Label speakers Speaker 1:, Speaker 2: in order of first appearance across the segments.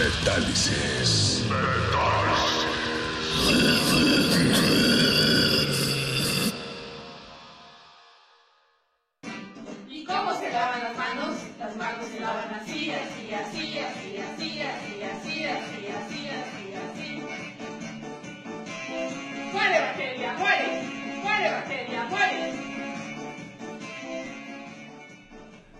Speaker 1: Metálisis.
Speaker 2: ¿Y cómo se lavan las manos? Las manos se lavan así, así, así, así, así, así, así, así, así, así, así. ¡Muere bacteria, muere! ¡Muere bacteria, muere!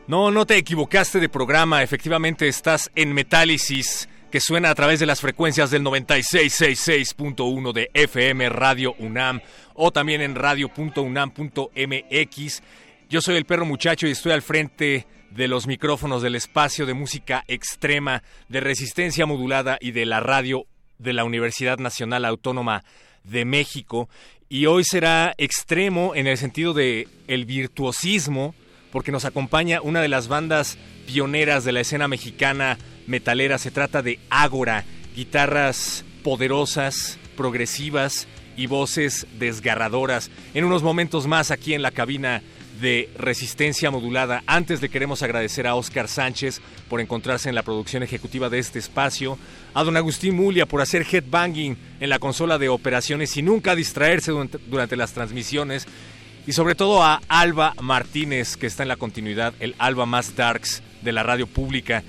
Speaker 3: No, no te equivocaste de programa. Efectivamente, estás en Metálisis, que suena a través de las frecuencias del 9666.1 de FM Radio UNAM o también en radio.unam.mx. Yo soy el perro muchacho y estoy al frente de los micrófonos del espacio de música extrema, de resistencia modulada y de la radio de la Universidad Nacional Autónoma de México. Y hoy será extremo en el sentido de el virtuosismo, porque nos acompaña una de las bandas pioneras de la escena mexicana metalera. Se trata de Ágora, guitarras poderosas, progresivas y voces desgarradoras. En unos momentos más aquí en la cabina de resistencia modulada. Antes le queremos agradecer a Oscar Sánchez por encontrarse en la producción ejecutiva de este espacio, a don Agustín Mulia por hacer headbanging en la consola de operaciones y nunca distraerse durante, las transmisiones, y sobre todo a Alba Martínez, que está en la continuidad, el Alba más darks de la radio pública.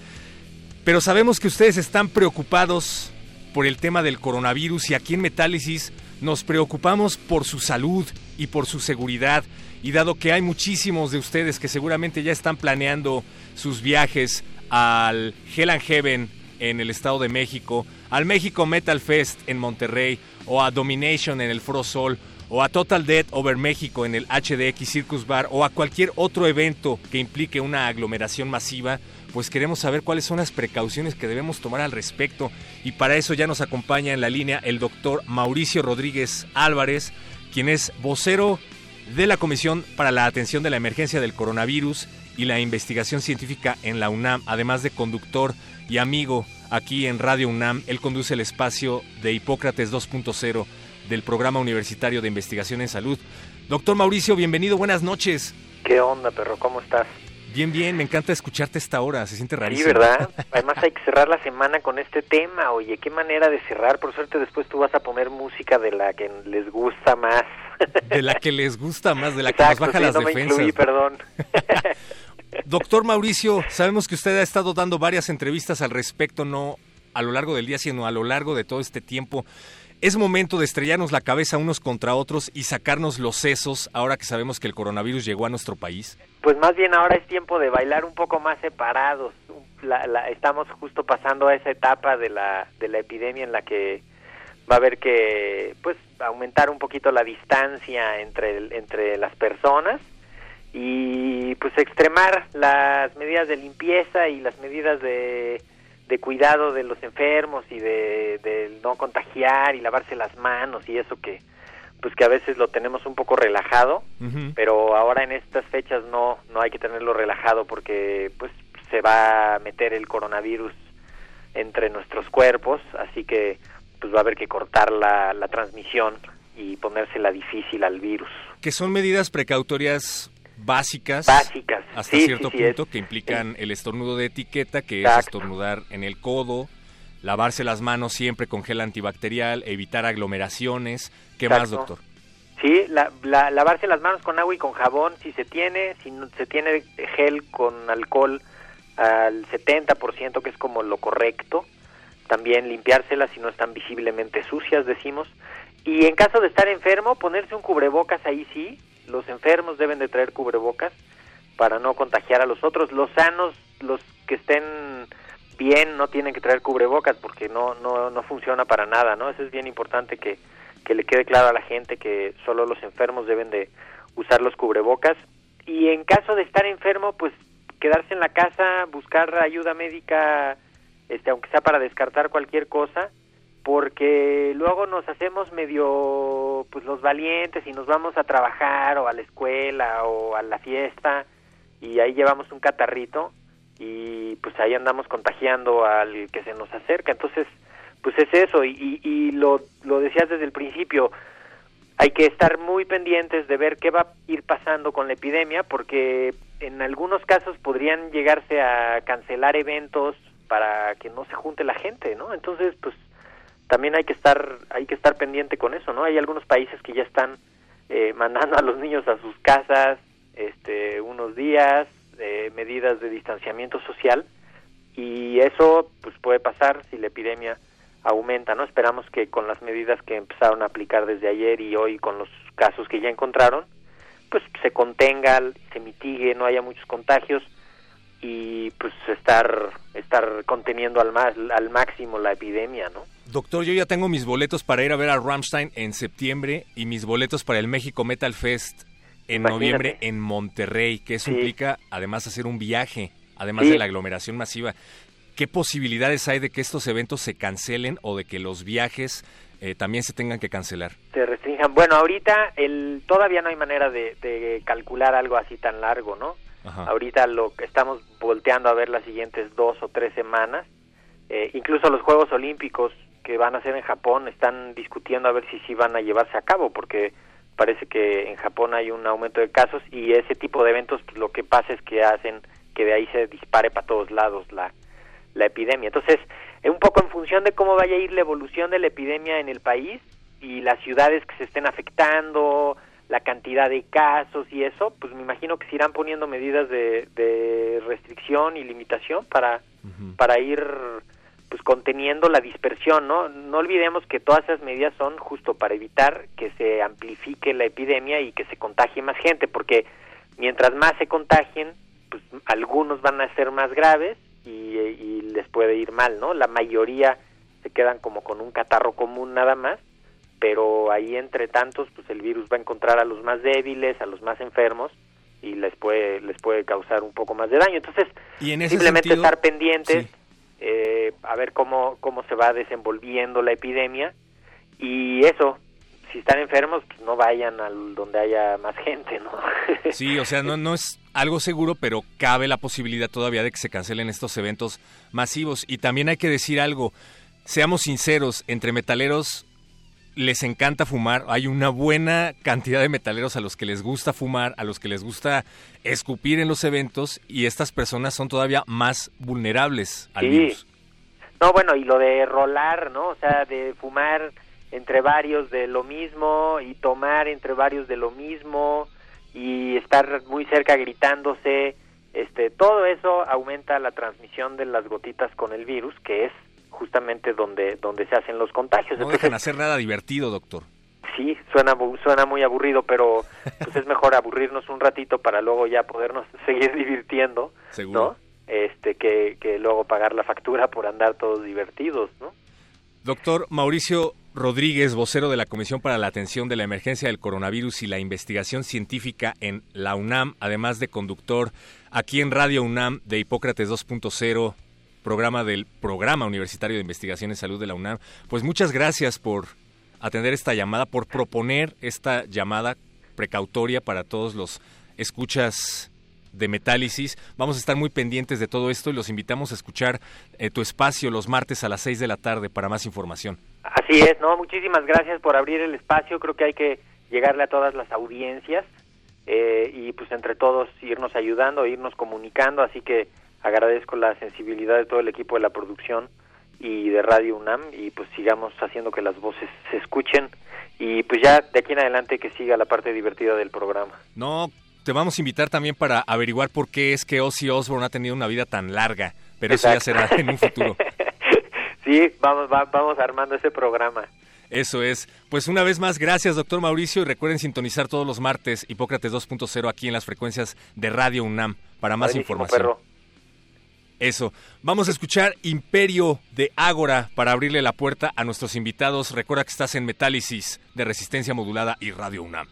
Speaker 3: Pero sabemos que ustedes están preocupados por el tema del coronavirus y aquí en Metálisis nos preocupamos por su salud y por su seguridad. Y dado que hay muchísimos de ustedes que seguramente ya están planeando sus viajes al Hell and Heaven en el Estado de México, al México Metal Fest en Monterrey o a Domination en el Foro Sol o a Total Dead Over México en el HDX Circus Bar o a cualquier otro evento que implique una aglomeración masiva, pues queremos saber cuáles son las precauciones que debemos tomar al respecto y para eso ya nos acompaña en la línea el doctor Mauricio Rodríguez Álvarez, quien es vocero de la Comisión para la Atención de la Emergencia del Coronavirus y la Investigación Científica en la UNAM, además de conductor y amigo aquí en Radio UNAM. Él conduce el espacio de Hipócrates 2.0 del Programa Universitario de Investigación en Salud. Doctor Mauricio, bienvenido, buenas noches.
Speaker 4: ¿Qué onda, perro? ¿Cómo estás?
Speaker 3: Bien, bien, me encanta escucharte esta hora, se siente rarísimo.
Speaker 4: Sí, ¿verdad? Además hay que cerrar la semana con este tema, oye, qué manera de cerrar. Por suerte después tú vas a poner música de la que les gusta más.
Speaker 3: De la que les gusta más, de la que nos baja
Speaker 4: sí,
Speaker 3: las
Speaker 4: no me
Speaker 3: defensas.
Speaker 4: incluí, perdón.
Speaker 3: Doctor Mauricio, sabemos que usted ha estado dando varias entrevistas al respecto, no a lo largo del día, sino a lo largo de todo este tiempo. Es momento de estrellarnos la cabeza unos contra otros y sacarnos los sesos ahora que sabemos que el coronavirus llegó a nuestro país.
Speaker 4: Pues más bien ahora es tiempo de bailar un poco más separados. Estamos justo pasando a esa etapa de la, de la epidemia en la que va a haber que pues aumentar un poquito la distancia entre, entre las personas y pues extremar las medidas de limpieza y las medidas de, de cuidado de los enfermos y de, de no contagiar y lavarse las manos y eso que pues que a veces lo tenemos un poco relajado pero ahora en estas fechas no no hay que tenerlo relajado porque pues se va a meter el coronavirus entre nuestros cuerpos, así que pues va a haber que cortar la, la transmisión y ponérsela difícil al virus.
Speaker 3: Que son medidas precautorias básicas,
Speaker 4: básicas
Speaker 3: hasta cierto punto que implican el estornudo de etiqueta, que es estornudar en el codo, lavarse las manos siempre con gel antibacterial, evitar aglomeraciones. ¿Qué más, doctor?
Speaker 4: Sí, la, lavarse las manos con agua y con jabón si se tiene, si no, se tiene gel con alcohol al 70%, que es como lo correcto. También limpiárselas si no están visiblemente sucias, decimos. Y en caso de estar enfermo, ponerse un cubrebocas ahí sí. Los enfermos deben de traer cubrebocas para no contagiar a los otros. Los sanos, los que estén bien, no tienen que traer cubrebocas porque no, no, no funciona para nada, ¿no? Eso es bien importante que, que le quede claro a la gente que solo los enfermos deben de usar los cubrebocas. Y en caso de estar enfermo, pues quedarse en la casa, buscar ayuda médica, este, aunque sea para descartar cualquier cosa porque luego nos hacemos medio pues los valientes y nos vamos a trabajar o a la escuela o a la fiesta y ahí llevamos un catarrito y pues ahí andamos contagiando al que se nos acerca. Entonces pues es eso y, y, lo, lo decías desde el principio hay que estar muy pendientes de ver qué va a ir pasando con la epidemia porque en algunos casos podrían llegarse a cancelar eventos para que no se junte la gente no entonces pues también hay que estar hay que estar pendiente con eso no hay algunos países que ya están eh, mandando a los niños a sus casas este unos días eh, medidas de distanciamiento social y eso pues puede pasar si la epidemia aumenta no esperamos que con las medidas que empezaron a aplicar desde ayer y hoy con los casos que ya encontraron pues se contenga se mitigue no haya muchos contagios y pues estar estar conteniendo al más al máximo la epidemia no
Speaker 3: Doctor, yo ya tengo mis boletos para ir a ver a Rammstein en septiembre y mis boletos para el México Metal Fest en noviembre en Monterrey, que eso implica además hacer un viaje, además de la aglomeración masiva. ¿Qué posibilidades hay de que estos eventos se cancelen o de que los viajes eh, también se tengan que cancelar?
Speaker 4: Se restrinjan. Bueno, ahorita el, todavía no hay manera de, calcular algo así tan largo, ¿no? Ahorita lo que estamos volteando a ver las siguientes dos o tres semanas. Eh, incluso los Juegos Olímpicos que van a ser en Japón están discutiendo a ver si sí van a llevarse a cabo porque parece que en Japón hay un aumento de casos y ese tipo de eventos pues, lo que pasa es que hacen que de ahí se dispare para todos lados la, la epidemia. Entonces, un poco en función de cómo vaya a ir la evolución de la epidemia en el país y las ciudades que se estén afectando, la cantidad de casos y eso, pues me imagino que se irán poniendo medidas de, de restricción y limitación para, para ir pues conteniendo la dispersión, ¿no? No olvidemos que todas esas medidas son justo para evitar que se amplifique la epidemia y que se contagie más gente, porque mientras más se contagien, pues algunos van a ser más graves y, les puede ir mal, ¿no? La mayoría se quedan como con un catarro común nada más, pero ahí entre tantos, pues el virus va a encontrar a los más débiles, a los más enfermos y les puede les puede causar un poco más de daño. Entonces, simplemente estar pendientes eh, a ver cómo, cómo se va desenvolviendo la epidemia y eso, si están enfermos, pues no vayan al donde haya más gente, ¿no?
Speaker 3: Sí, o sea, no, no es algo seguro, pero cabe la posibilidad todavía de que se cancelen estos eventos masivos. Y también hay que decir algo, seamos sinceros, entre metaleros les encanta fumar, hay una buena cantidad de metaleros a los que les gusta fumar, a los que les gusta escupir en los eventos y estas personas son todavía más vulnerables al virus.
Speaker 4: No, bueno, y lo de rolar, ¿no? O sea, de fumar entre varios de lo mismo y tomar entre varios de lo mismo y estar muy cerca gritándose, este, todo eso aumenta la transmisión de las gotitas con el virus, que es justamente donde, donde se hacen los contagios.
Speaker 3: No dejan hacer nada divertido, doctor.
Speaker 4: Sí, suena, suena muy aburrido, pero pues es mejor aburrirnos un ratito para luego ya podernos seguir divirtiendo, ¿no? Este, que, que luego pagar la factura por andar todos divertidos, ¿no?
Speaker 3: Doctor Mauricio Rodríguez, vocero de la Comisión para la Atención de la Emergencia del Coronavirus y la Investigación Científica en la UNAM, además de conductor aquí en Radio UNAM de Hipócrates 2.0 programa del Programa Universitario de Investigación en Salud de la UNAM. Pues muchas gracias por atender esta llamada, por proponer esta llamada precautoria para todos los escuchas de Metálisis. Vamos a estar muy pendientes de todo esto y los invitamos a escuchar eh, tu espacio los martes a las 6 de la tarde para más información.
Speaker 4: Así es, no, muchísimas gracias por abrir el espacio. Creo que hay que llegarle a todas las audiencias eh, y pues entre todos irnos ayudando, irnos comunicando. Así que agradezco la sensibilidad de todo el equipo de la producción y de Radio UNAM y pues sigamos haciendo que las voces se escuchen y pues ya de aquí en adelante que siga la parte divertida del programa.
Speaker 3: No, te vamos a invitar también para averiguar por qué es que Ozzy Osbourne ha tenido una vida tan larga, pero eso ya será en un futuro.
Speaker 4: sí, vamos, vamos armando ese programa.
Speaker 3: Eso es. Pues una vez más, gracias, doctor Mauricio, y recuerden sintonizar todos los martes Hipócrates 2.0 aquí en las frecuencias de Radio UNAM para más información. Eso. Vamos a escuchar Imperio de Ágora para abrirle la puerta a nuestros invitados. Recuerda que estás en Metálisis de Resistencia Modulada y Radio UNAM.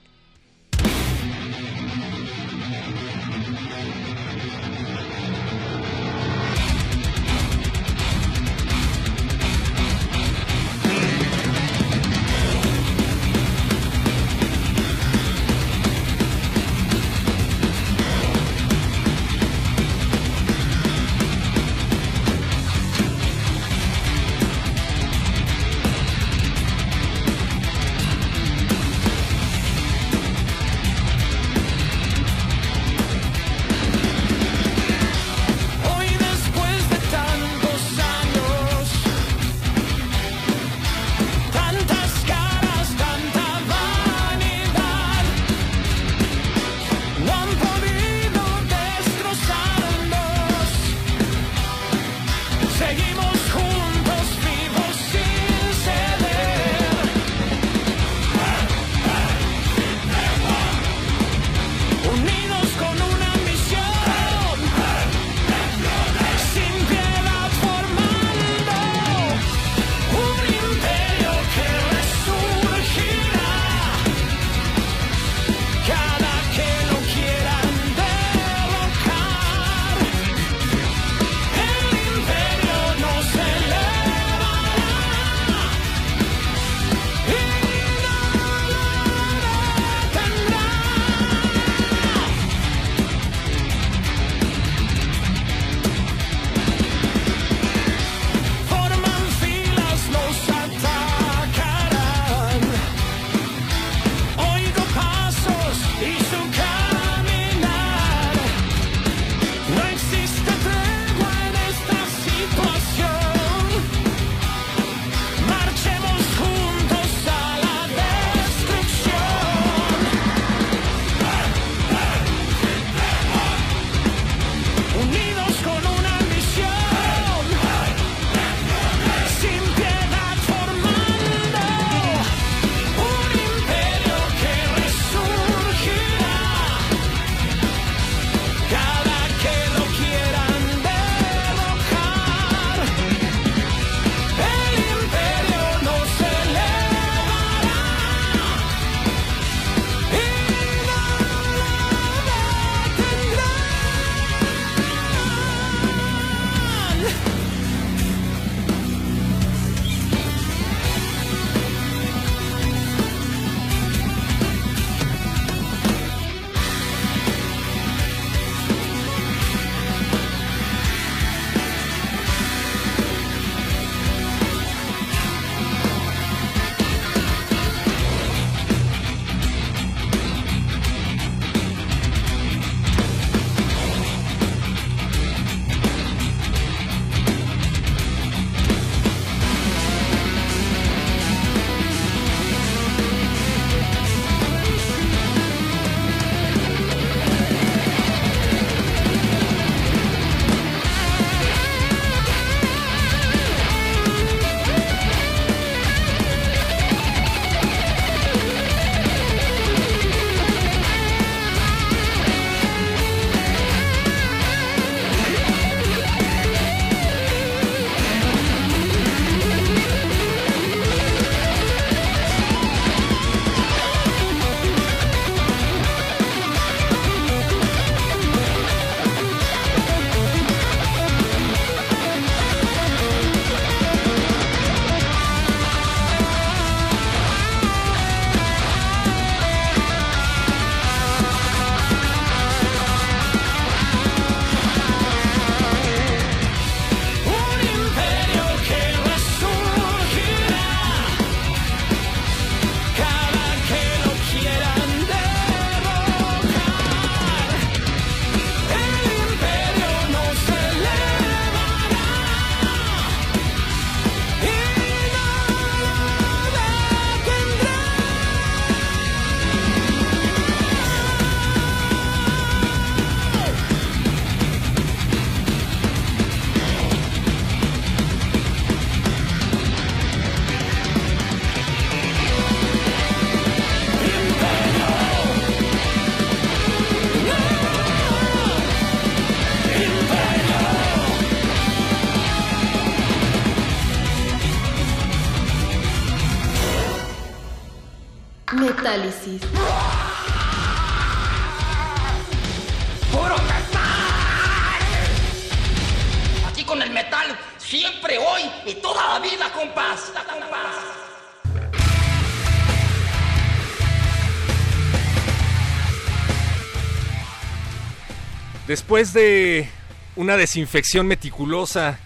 Speaker 3: Después de una desinfección meticulosa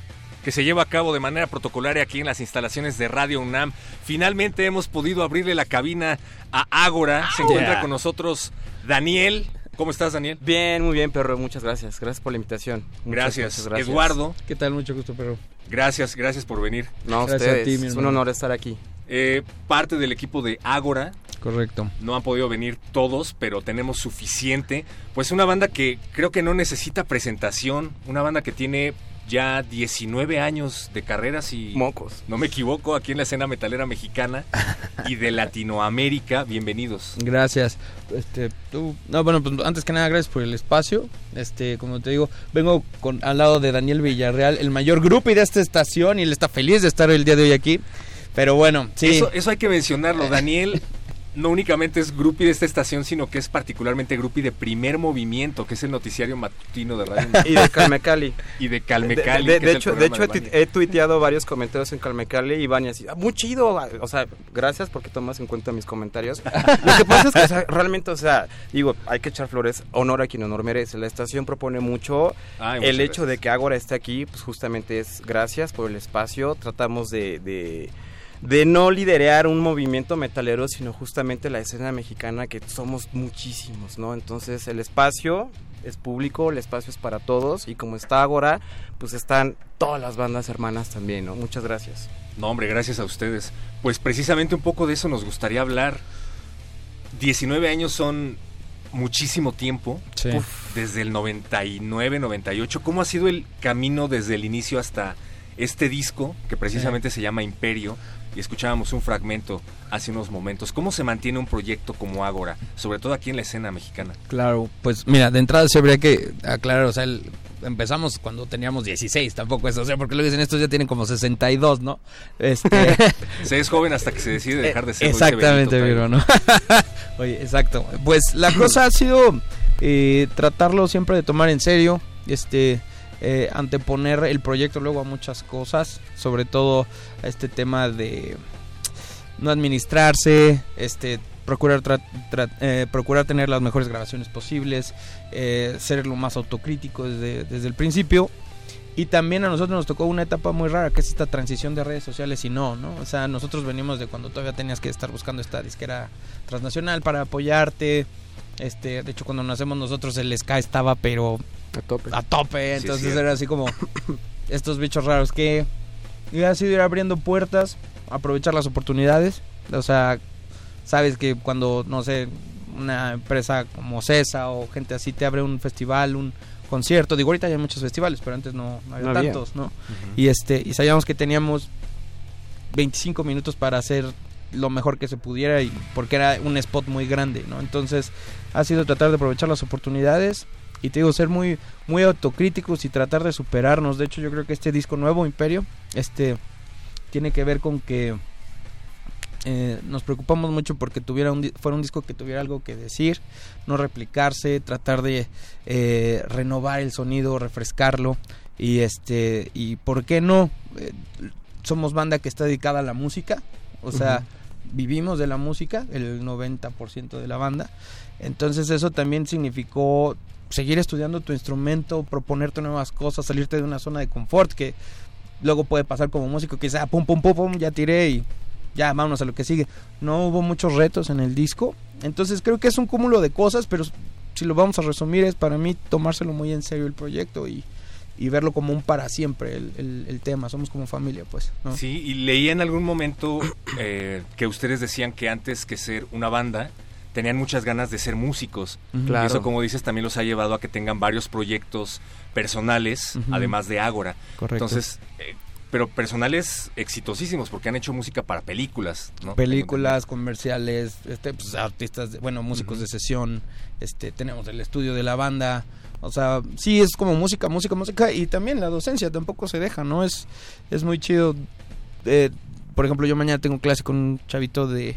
Speaker 3: que se lleva a cabo de manera protocolaria aquí en las instalaciones de Radio UNAM, finalmente hemos podido abrirle la cabina a Ágora. Se encuentra
Speaker 5: Yeah.
Speaker 3: con nosotros Daniel. ¿Cómo estás, Daniel?
Speaker 5: Bien, muy bien, perro. Muchas gracias. Gracias por la invitación. Muchas,
Speaker 3: Gracias.
Speaker 5: muchas gracias.
Speaker 3: Eduardo.
Speaker 6: ¿Qué tal? Mucho gusto, perro.
Speaker 3: Gracias, gracias por venir.
Speaker 5: No, a
Speaker 6: Gracias a
Speaker 5: ustedes.
Speaker 6: ti, mi
Speaker 5: es un honor estar aquí.
Speaker 3: Eh, parte del equipo de Ágora.
Speaker 6: Correcto.
Speaker 3: No han podido venir todos, pero tenemos suficiente. Pues una banda que creo que no necesita presentación. Una banda que tiene ya 19 años de carrera, si
Speaker 5: Mocos.
Speaker 3: no me equivoco, aquí en la escena metalera mexicana y de Latinoamérica. Bienvenidos.
Speaker 6: Gracias. Este, tú, no, bueno, pues antes que nada, gracias por el espacio. Este, como te digo, vengo con, al lado de Daniel Villarreal, el mayor grupo de esta estación, y él está feliz de estar el día de hoy aquí. Pero bueno, sí.
Speaker 3: Eso, eso hay que mencionarlo. Daniel no únicamente es grupi de esta estación, sino que es particularmente grupi de primer movimiento, que es el noticiario matutino de Radio.
Speaker 5: Y de Calmecali.
Speaker 3: y de
Speaker 5: De,
Speaker 3: Calmecali.
Speaker 5: de-
Speaker 3: que
Speaker 5: de
Speaker 3: es el
Speaker 5: hecho, de hecho he, tuiteado varios comentarios en Calmecali y Vania así, "Ah, muy chido, o sea, gracias porque tomas en cuenta mis comentarios. Lo que pasa es que o sea, realmente, o sea, digo, hay que echar flores, honor a quien honor merece. La estación propone mucho.
Speaker 3: Ay,
Speaker 5: el hecho de que Ágora esté aquí, pues justamente es gracias por el espacio. Tratamos de, de, no liderar un movimiento metalero, sino justamente la escena mexicana, que somos muchísimos, ¿no? Entonces el espacio es público, el espacio es para todos, y como está Ágora, pues están todas las bandas hermanas también, ¿no? Muchas gracias.
Speaker 3: No, hombre, gracias a ustedes. Pues precisamente un poco de eso nos gustaría hablar. 19 años son muchísimo tiempo.
Speaker 6: Sí.
Speaker 3: Desde el 99, 98. ¿Cómo ha sido el camino desde el inicio hasta este disco, que precisamente se llama Imperio? Y escuchábamos un fragmento hace unos momentos. ¿Cómo se mantiene un proyecto como Ágora? Sobre todo aquí en la escena mexicana.
Speaker 6: Claro, pues mira, de entrada sí habría que aclarar, o sea, el- empezamos cuando teníamos 16, tampoco es, o sea, porque luego dicen estos ya tienen como 62, ¿no? Este,
Speaker 3: Se es joven hasta que se decide dejar de ser. lo
Speaker 6: Exactamente, Viro, ¿no? Oye, exacto. Pues la cosa ha sido eh, tratarlo siempre de tomar en serio, este, eh, anteponer el proyecto luego a muchas cosas, sobre todo a este tema de no administrarse, este, procurar eh, procurar tener las mejores grabaciones posibles, eh, ser lo más autocrítico desde, desde el principio. Y también a nosotros nos tocó una etapa muy rara, que es esta transición de redes sociales y no, ¿no? O sea, nosotros venimos de cuando todavía tenías que estar buscando esta disquera transnacional para apoyarte. Este, de hecho, cuando nacemos nosotros el ska estaba, pero
Speaker 5: A tope.
Speaker 6: a tope.
Speaker 3: Sí,
Speaker 6: Entonces
Speaker 3: sí.
Speaker 6: era así como estos bichos raros que y ha sido ir abriendo puertas, aprovechar las oportunidades. O sea, sabes que cuando, no sé, una empresa como CESA o gente así te abre un festival, un concierto. Digo, ahorita ya hay muchos festivales, pero antes no, no había
Speaker 5: No había.
Speaker 6: tantos, ¿no? Y este y sabíamos que teníamos 25 minutos para hacer lo mejor que se pudiera y porque era un spot muy grande, ¿no? Entonces, ha sido tratar de aprovechar las oportunidades y te digo ser muy muy autocríticos y tratar de superarnos. De hecho, yo creo que este disco nuevo Imperio este tiene que ver con que eh, nos preocupamos mucho porque tuviera un, fuera un disco que tuviera algo que decir, no replicarse, tratar de eh, renovar el sonido, refrescarlo y este y por qué no Eh, somos banda que está dedicada a la música, o sea, vivimos de la música, el 90% de la banda. Entonces eso también significó seguir estudiando tu instrumento, proponerte nuevas cosas, salirte de una zona de confort que luego puede pasar como músico que dice, ah, pum, pum, pum, pum, ya tiré y ya vámonos a lo que sigue. No hubo muchos retos en el disco, entonces creo que es un cúmulo de cosas, pero si lo vamos a resumir es para mí tomárselo muy en serio el proyecto y, y verlo como un para siempre el, tema, somos como familia pues.
Speaker 3: Sí, y leí en algún momento eh, que ustedes decían que antes que ser una banda, tenían muchas ganas de ser músicos.
Speaker 6: Ujú.
Speaker 3: Y
Speaker 5: Claro.
Speaker 3: eso, como dices, también los ha llevado a que tengan varios proyectos personales, además de Ágora.
Speaker 6: Correcto.
Speaker 3: Entonces, eh, pero personales exitosísimos, porque han hecho música para películas, ¿no?
Speaker 6: películas, comerciales, este, pues, artistas, de- bueno, músicos de sesión, este, tenemos el estudio de la banda, o sea, sí es como música, música, música y también la docencia tampoco se deja, ¿no? Es, es muy chido. eh, por ejemplo, yo mañana tengo clase con un chavito de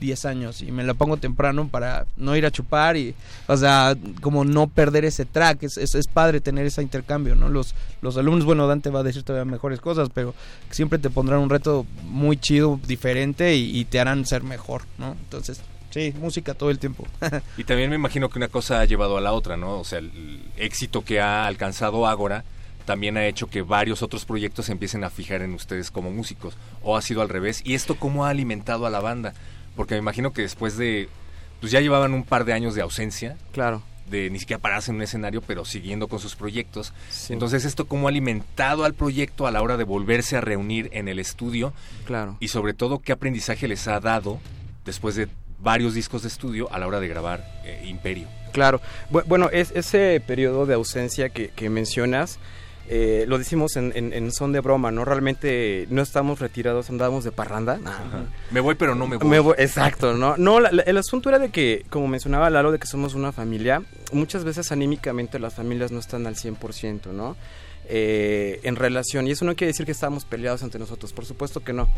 Speaker 6: 10 años y me la pongo temprano para no ir a chupar y, o sea, como no perder ese track. Es, es, padre tener ese intercambio, ¿no? Los, los alumnos, bueno, Dante va a decir todavía mejores cosas, pero siempre te pondrán un reto muy chido, diferente y, y te harán ser mejor, ¿no? Entonces, sí, música todo el tiempo.
Speaker 3: Y también me imagino que una cosa ha llevado a la otra, ¿no? O sea, el éxito que ha alcanzado Ágora también ha hecho que varios otros proyectos se empiecen a fijar en ustedes como músicos. O ha sido al revés. ¿Y esto cómo ha alimentado a la banda? Porque me imagino que después de... Pues ya llevaban un par de años de ausencia.
Speaker 5: Claro.
Speaker 3: De ni siquiera pararse en un escenario, pero siguiendo con sus proyectos.
Speaker 5: Sí.
Speaker 3: Entonces, ¿esto cómo ha alimentado al proyecto a la hora de volverse a reunir en el estudio?
Speaker 5: Claro.
Speaker 3: Y sobre todo, ¿qué aprendizaje les ha dado después de varios discos de estudio a la hora de grabar eh, Imperio?
Speaker 5: Claro. Bu- Bueno, es, ese periodo de ausencia que, que mencionas, eh, lo decimos en, en- en son de broma, ¿no? Realmente no estamos retirados, andábamos de parranda.
Speaker 3: Me voy, pero no me voy.
Speaker 5: Me voy- exacto, ¿no? No, la- la- el asunto era de que, como mencionaba Lalo, de que somos una familia, muchas veces anímicamente las familias no están al 100%, ¿no? Eh, en relación, y eso no quiere decir que estábamos peleados entre nosotros, por supuesto que no.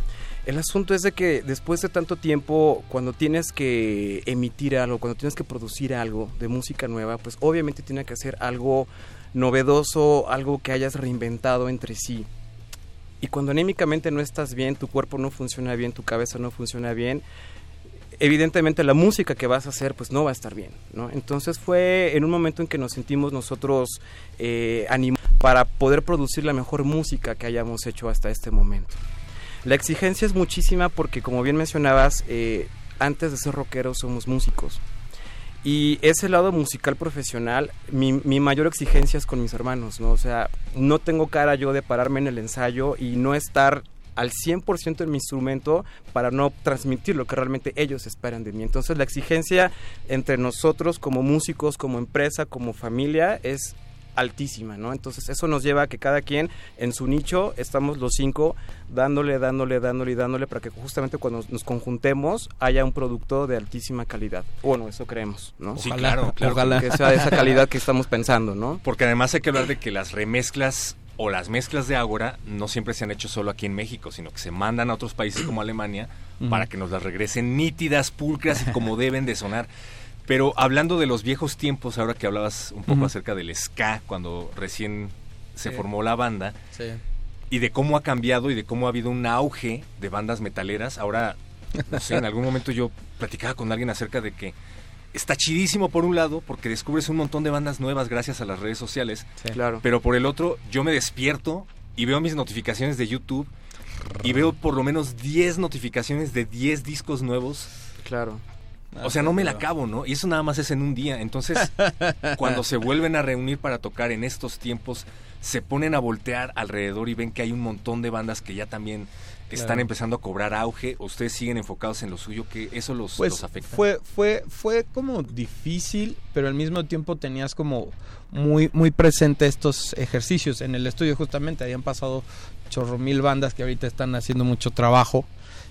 Speaker 5: El asunto es de que después de tanto tiempo, cuando tienes que emitir algo, cuando tienes que producir algo de música nueva, pues obviamente tiene que ser algo novedoso, algo que hayas reinventado entre sí. Y cuando anímicamente no estás bien, tu cuerpo no funciona bien, tu cabeza no funciona bien, evidentemente la música que vas a hacer pues no va a estar bien, ¿no? Entonces fue en un momento en que nos sentimos nosotros eh, animados para poder producir la mejor música que hayamos hecho hasta este momento. La exigencia es muchísima porque como bien mencionabas, eh, antes de ser rockeros somos músicos. Y ese lado musical profesional, mi, mi mayor exigencia es con mis hermanos, ¿no? O sea, no tengo cara yo de pararme en el ensayo y no estar al 100% en mi instrumento para no transmitir lo que realmente ellos esperan de mí. Entonces la exigencia entre nosotros como músicos, como empresa, como familia es altísima, ¿no? Entonces eso nos lleva a que cada quien en su nicho estamos los cinco dándole, dándole, dándole y dándole para que justamente cuando nos conjuntemos haya un producto de altísima calidad. Bueno, eso creemos, ¿no?
Speaker 3: Sí, claro, claro.
Speaker 6: ojalá.
Speaker 5: Que sea de esa calidad que estamos pensando, ¿no?
Speaker 3: Porque además hay que hablar de que las remezclas o las mezclas de Ágora no siempre se han hecho solo aquí en México, sino que se mandan a otros países como Alemania para que nos las regresen nítidas, pulcras y como deben de sonar. Pero hablando de los viejos tiempos, ahora que hablabas un poco acerca del ska, cuando recién se
Speaker 6: Sí.
Speaker 3: formó la banda,
Speaker 6: Sí.
Speaker 3: y de cómo ha cambiado y de cómo ha habido un auge de bandas metaleras. Ahora, no sé, en algún momento yo platicaba con alguien acerca de que está chidísimo por un lado, porque descubres un montón de bandas nuevas gracias a las redes sociales,
Speaker 5: Claro.
Speaker 3: pero por el otro, yo me despierto y veo mis notificaciones de YouTube y veo por lo menos 10 notificaciones de 10 discos nuevos.
Speaker 5: Claro.
Speaker 3: O sea, no me la acabo, ¿no? Y eso nada más es en un día. Entonces, cuando se vuelven a reunir para tocar en estos tiempos, se ponen a voltear alrededor y ven que hay un montón de bandas que ya también están
Speaker 6: Claro.
Speaker 3: empezando a cobrar auge. Ustedes siguen enfocados en lo suyo, que eso los,
Speaker 6: Pues
Speaker 3: los afecta.
Speaker 6: fue, fue, fue como difícil, pero al mismo tiempo tenías como muy, muy presente estos ejercicios. En el estudio justamente habían pasado chorro mil bandas que ahorita están haciendo mucho trabajo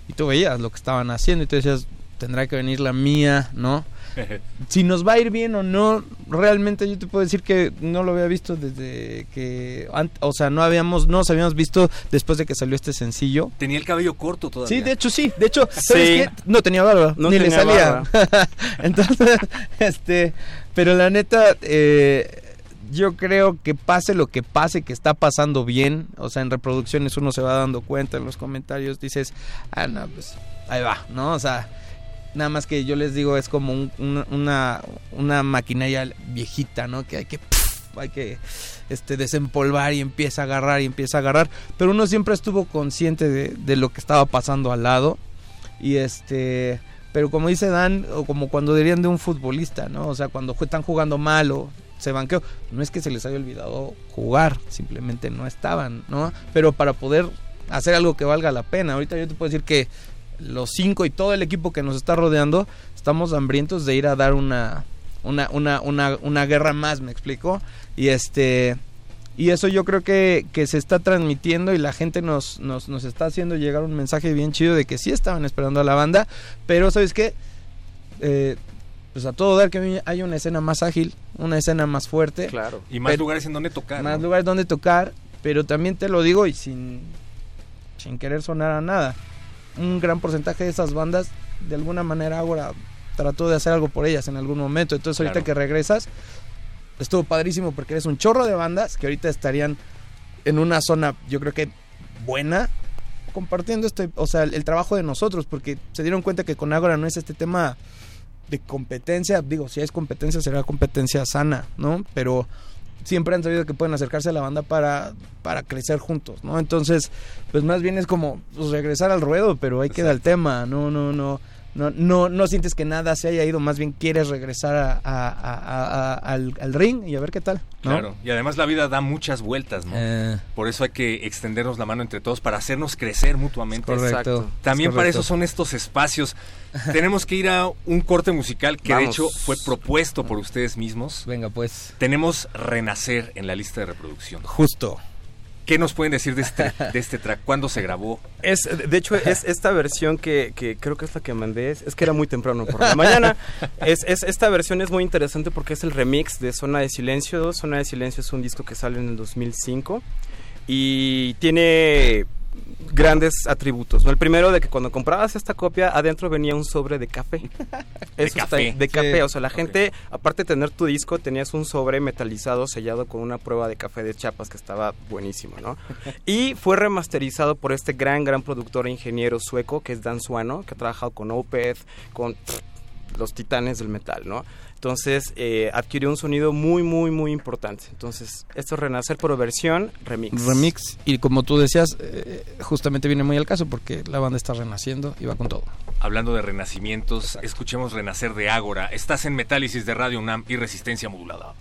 Speaker 6: y tú veías lo que estaban haciendo y tú decías, tendrá que venir la mía, ¿no? Si nos va a ir bien o no, realmente yo te puedo decir que no lo había visto desde que, o sea, no habíamos, no nos habíamos visto después de que salió este sencillo.
Speaker 3: Tenía el cabello corto todavía.
Speaker 6: Sí, de hecho sí, de hecho, ¿sabes
Speaker 5: Sí.
Speaker 6: qué? No tenía barba,
Speaker 5: No
Speaker 6: ni le salía. Entonces, este, pero la neta, eh, yo creo que pase lo que pase, que está pasando bien, o sea, en reproducciones uno se va dando cuenta, en los comentarios dices, ah, no, pues ahí va, ¿no? O sea, nada más que yo les digo, es como un- una, una, maquinaria viejita, ¿no? Que hay que... hay que este desempolvar y empieza a agarrar y empieza a agarrar. Pero uno siempre estuvo consciente de, de lo que estaba pasando al lado. Y este pero como dice Dan o como cuando dirían de un futbolista no o sea cuando están jugando mal o se banqueó no es que se les haya olvidado jugar simplemente no estaban no pero para poder hacer algo que valga la pena. Ahorita yo te puedo decir que los cinco y todo el equipo que nos está rodeando estamos hambrientos de ir a dar una una, una, una, una guerra más, me explico. Y este y eso yo creo que, que se está transmitiendo y la gente nos, nos, nos está haciendo llegar un mensaje bien chido de que sí estaban esperando a la banda, pero ¿sabes qué? Eh, pues a todo dar que haya una escena más ágil, una escena más fuerte,
Speaker 5: Claro.
Speaker 3: Y más
Speaker 6: Pero-
Speaker 3: lugares en donde tocar.
Speaker 6: más
Speaker 3: ¿no?
Speaker 6: lugares donde tocar, pero también te lo digo y sin, sin querer sonar a nada. Un gran porcentaje de esas bandas, de alguna manera ahora trató de hacer algo por ellas en algún momento. Entonces ahorita
Speaker 3: Claro.
Speaker 6: que regresas, estuvo padrísimo porque eres un chorro de bandas que ahorita estarían en una zona, yo creo que buena, compartiendo este, o sea, el, el trabajo de nosotros, porque se dieron cuenta que con Ágora no es este tema de competencia, digo, si es competencia será competencia sana, ¿no? Pero siempre han sabido que pueden acercarse a la banda para, para crecer juntos, ¿no? Entonces, pues más bien es como pues, regresar al ruedo, pero ahí queda el tema, no, no, no. No, no, no sientes que nada se haya ido, más bien quieres regresar a- a- a- a- a- al, al ring y a ver qué tal. ¿no?
Speaker 3: Claro, y además la vida da muchas vueltas, ¿no?
Speaker 6: Eh.
Speaker 3: Por eso hay que extendernos la mano entre todos para hacernos crecer mutuamente.
Speaker 6: Es correcto,
Speaker 5: Exacto.
Speaker 3: También
Speaker 6: es
Speaker 3: para eso son estos espacios. Tenemos que ir a un corte musical que de hecho fue propuesto por ustedes mismos.
Speaker 6: Venga, pues.
Speaker 3: Tenemos Renacer en la lista de reproducción.
Speaker 6: Justo.
Speaker 3: ¿Qué nos pueden decir de este, de este track? ¿Cuándo se grabó?
Speaker 5: Es, de hecho, es esta versión que, que creo que es la que mandé. Es, que era muy temprano por la mañana. Es, es- esta versión es muy interesante porque es el remix de Zona de Silencio. Zona de Silencio es un disco que sale en el 2005 y tiene grandes atributos. ¿no? El primero de que cuando comprabas esta copia, adentro venía un sobre de café. Eso está-
Speaker 3: café.
Speaker 5: de café.
Speaker 6: Sí.
Speaker 5: O sea, la gente, aparte de tener tu disco, tenías un sobre metalizado sellado con una prueba de café de Chiapas que estaba buenísimo, ¿no? Y fue remasterizado por este gran, gran productor e ingeniero sueco que es Dan Suano, que ha trabajado con Opeth, con los titanes del metal, ¿no? Entonces eh, adquirió un sonido muy, muy, muy importante. Entonces, esto es Renacer, pero versión remix.
Speaker 6: Remix. Y como tú decías, eh, justamente viene muy al caso porque la banda está renaciendo y va con todo.
Speaker 3: Hablando de renacimientos, escuchemos Renacer de Ágora. Estás en Metálisis de Radio UNAM y Resistencia Modulada.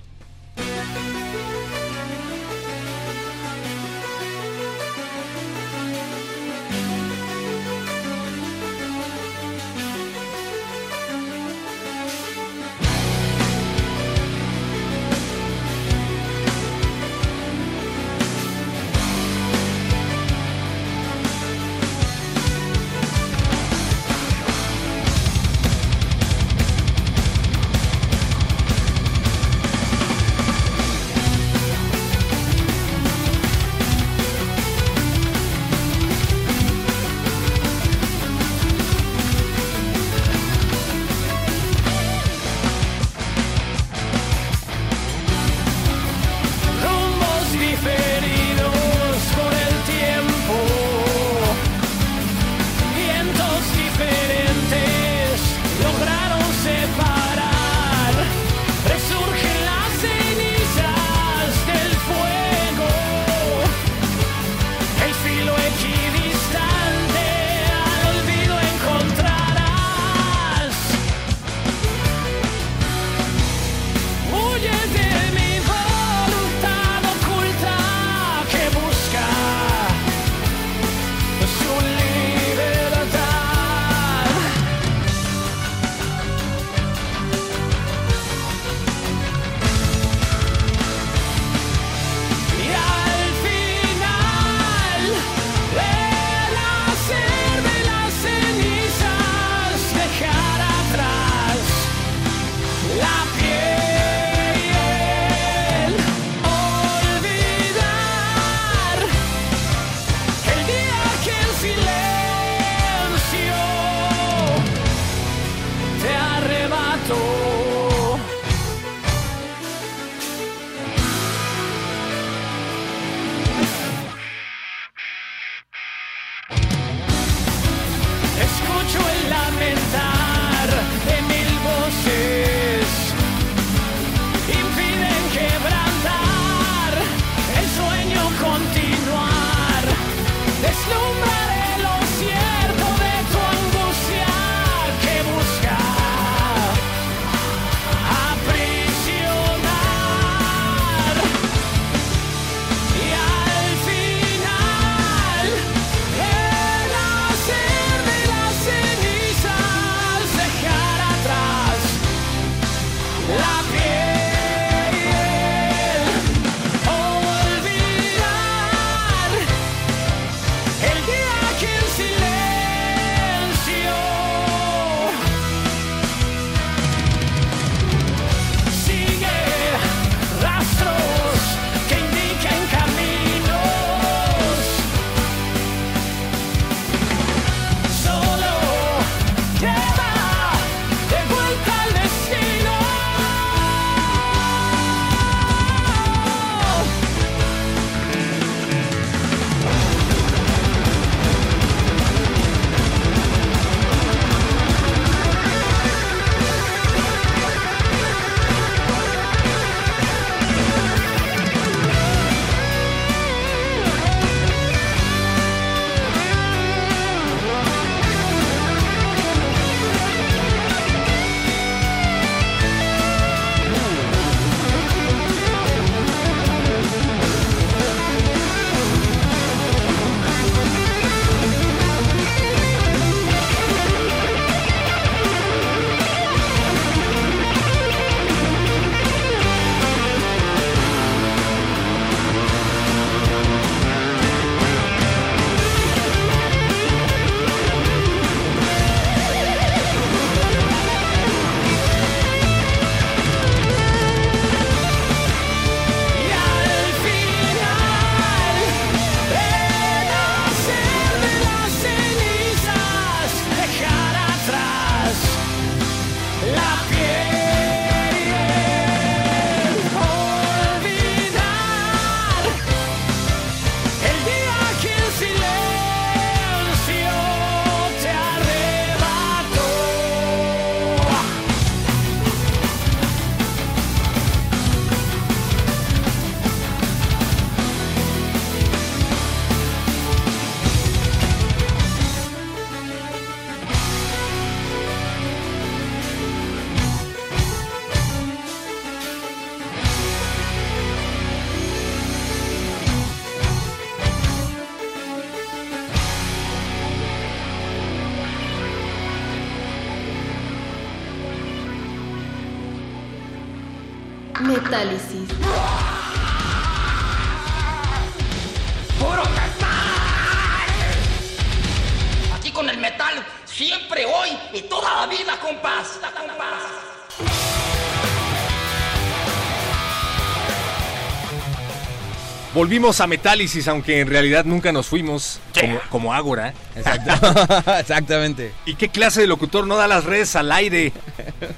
Speaker 3: Volvimos a Metálisis, aunque en realidad nunca nos fuimos, como, como Ágora.
Speaker 6: Exactamente.
Speaker 3: ¿Y qué clase de locutor no da las redes al aire?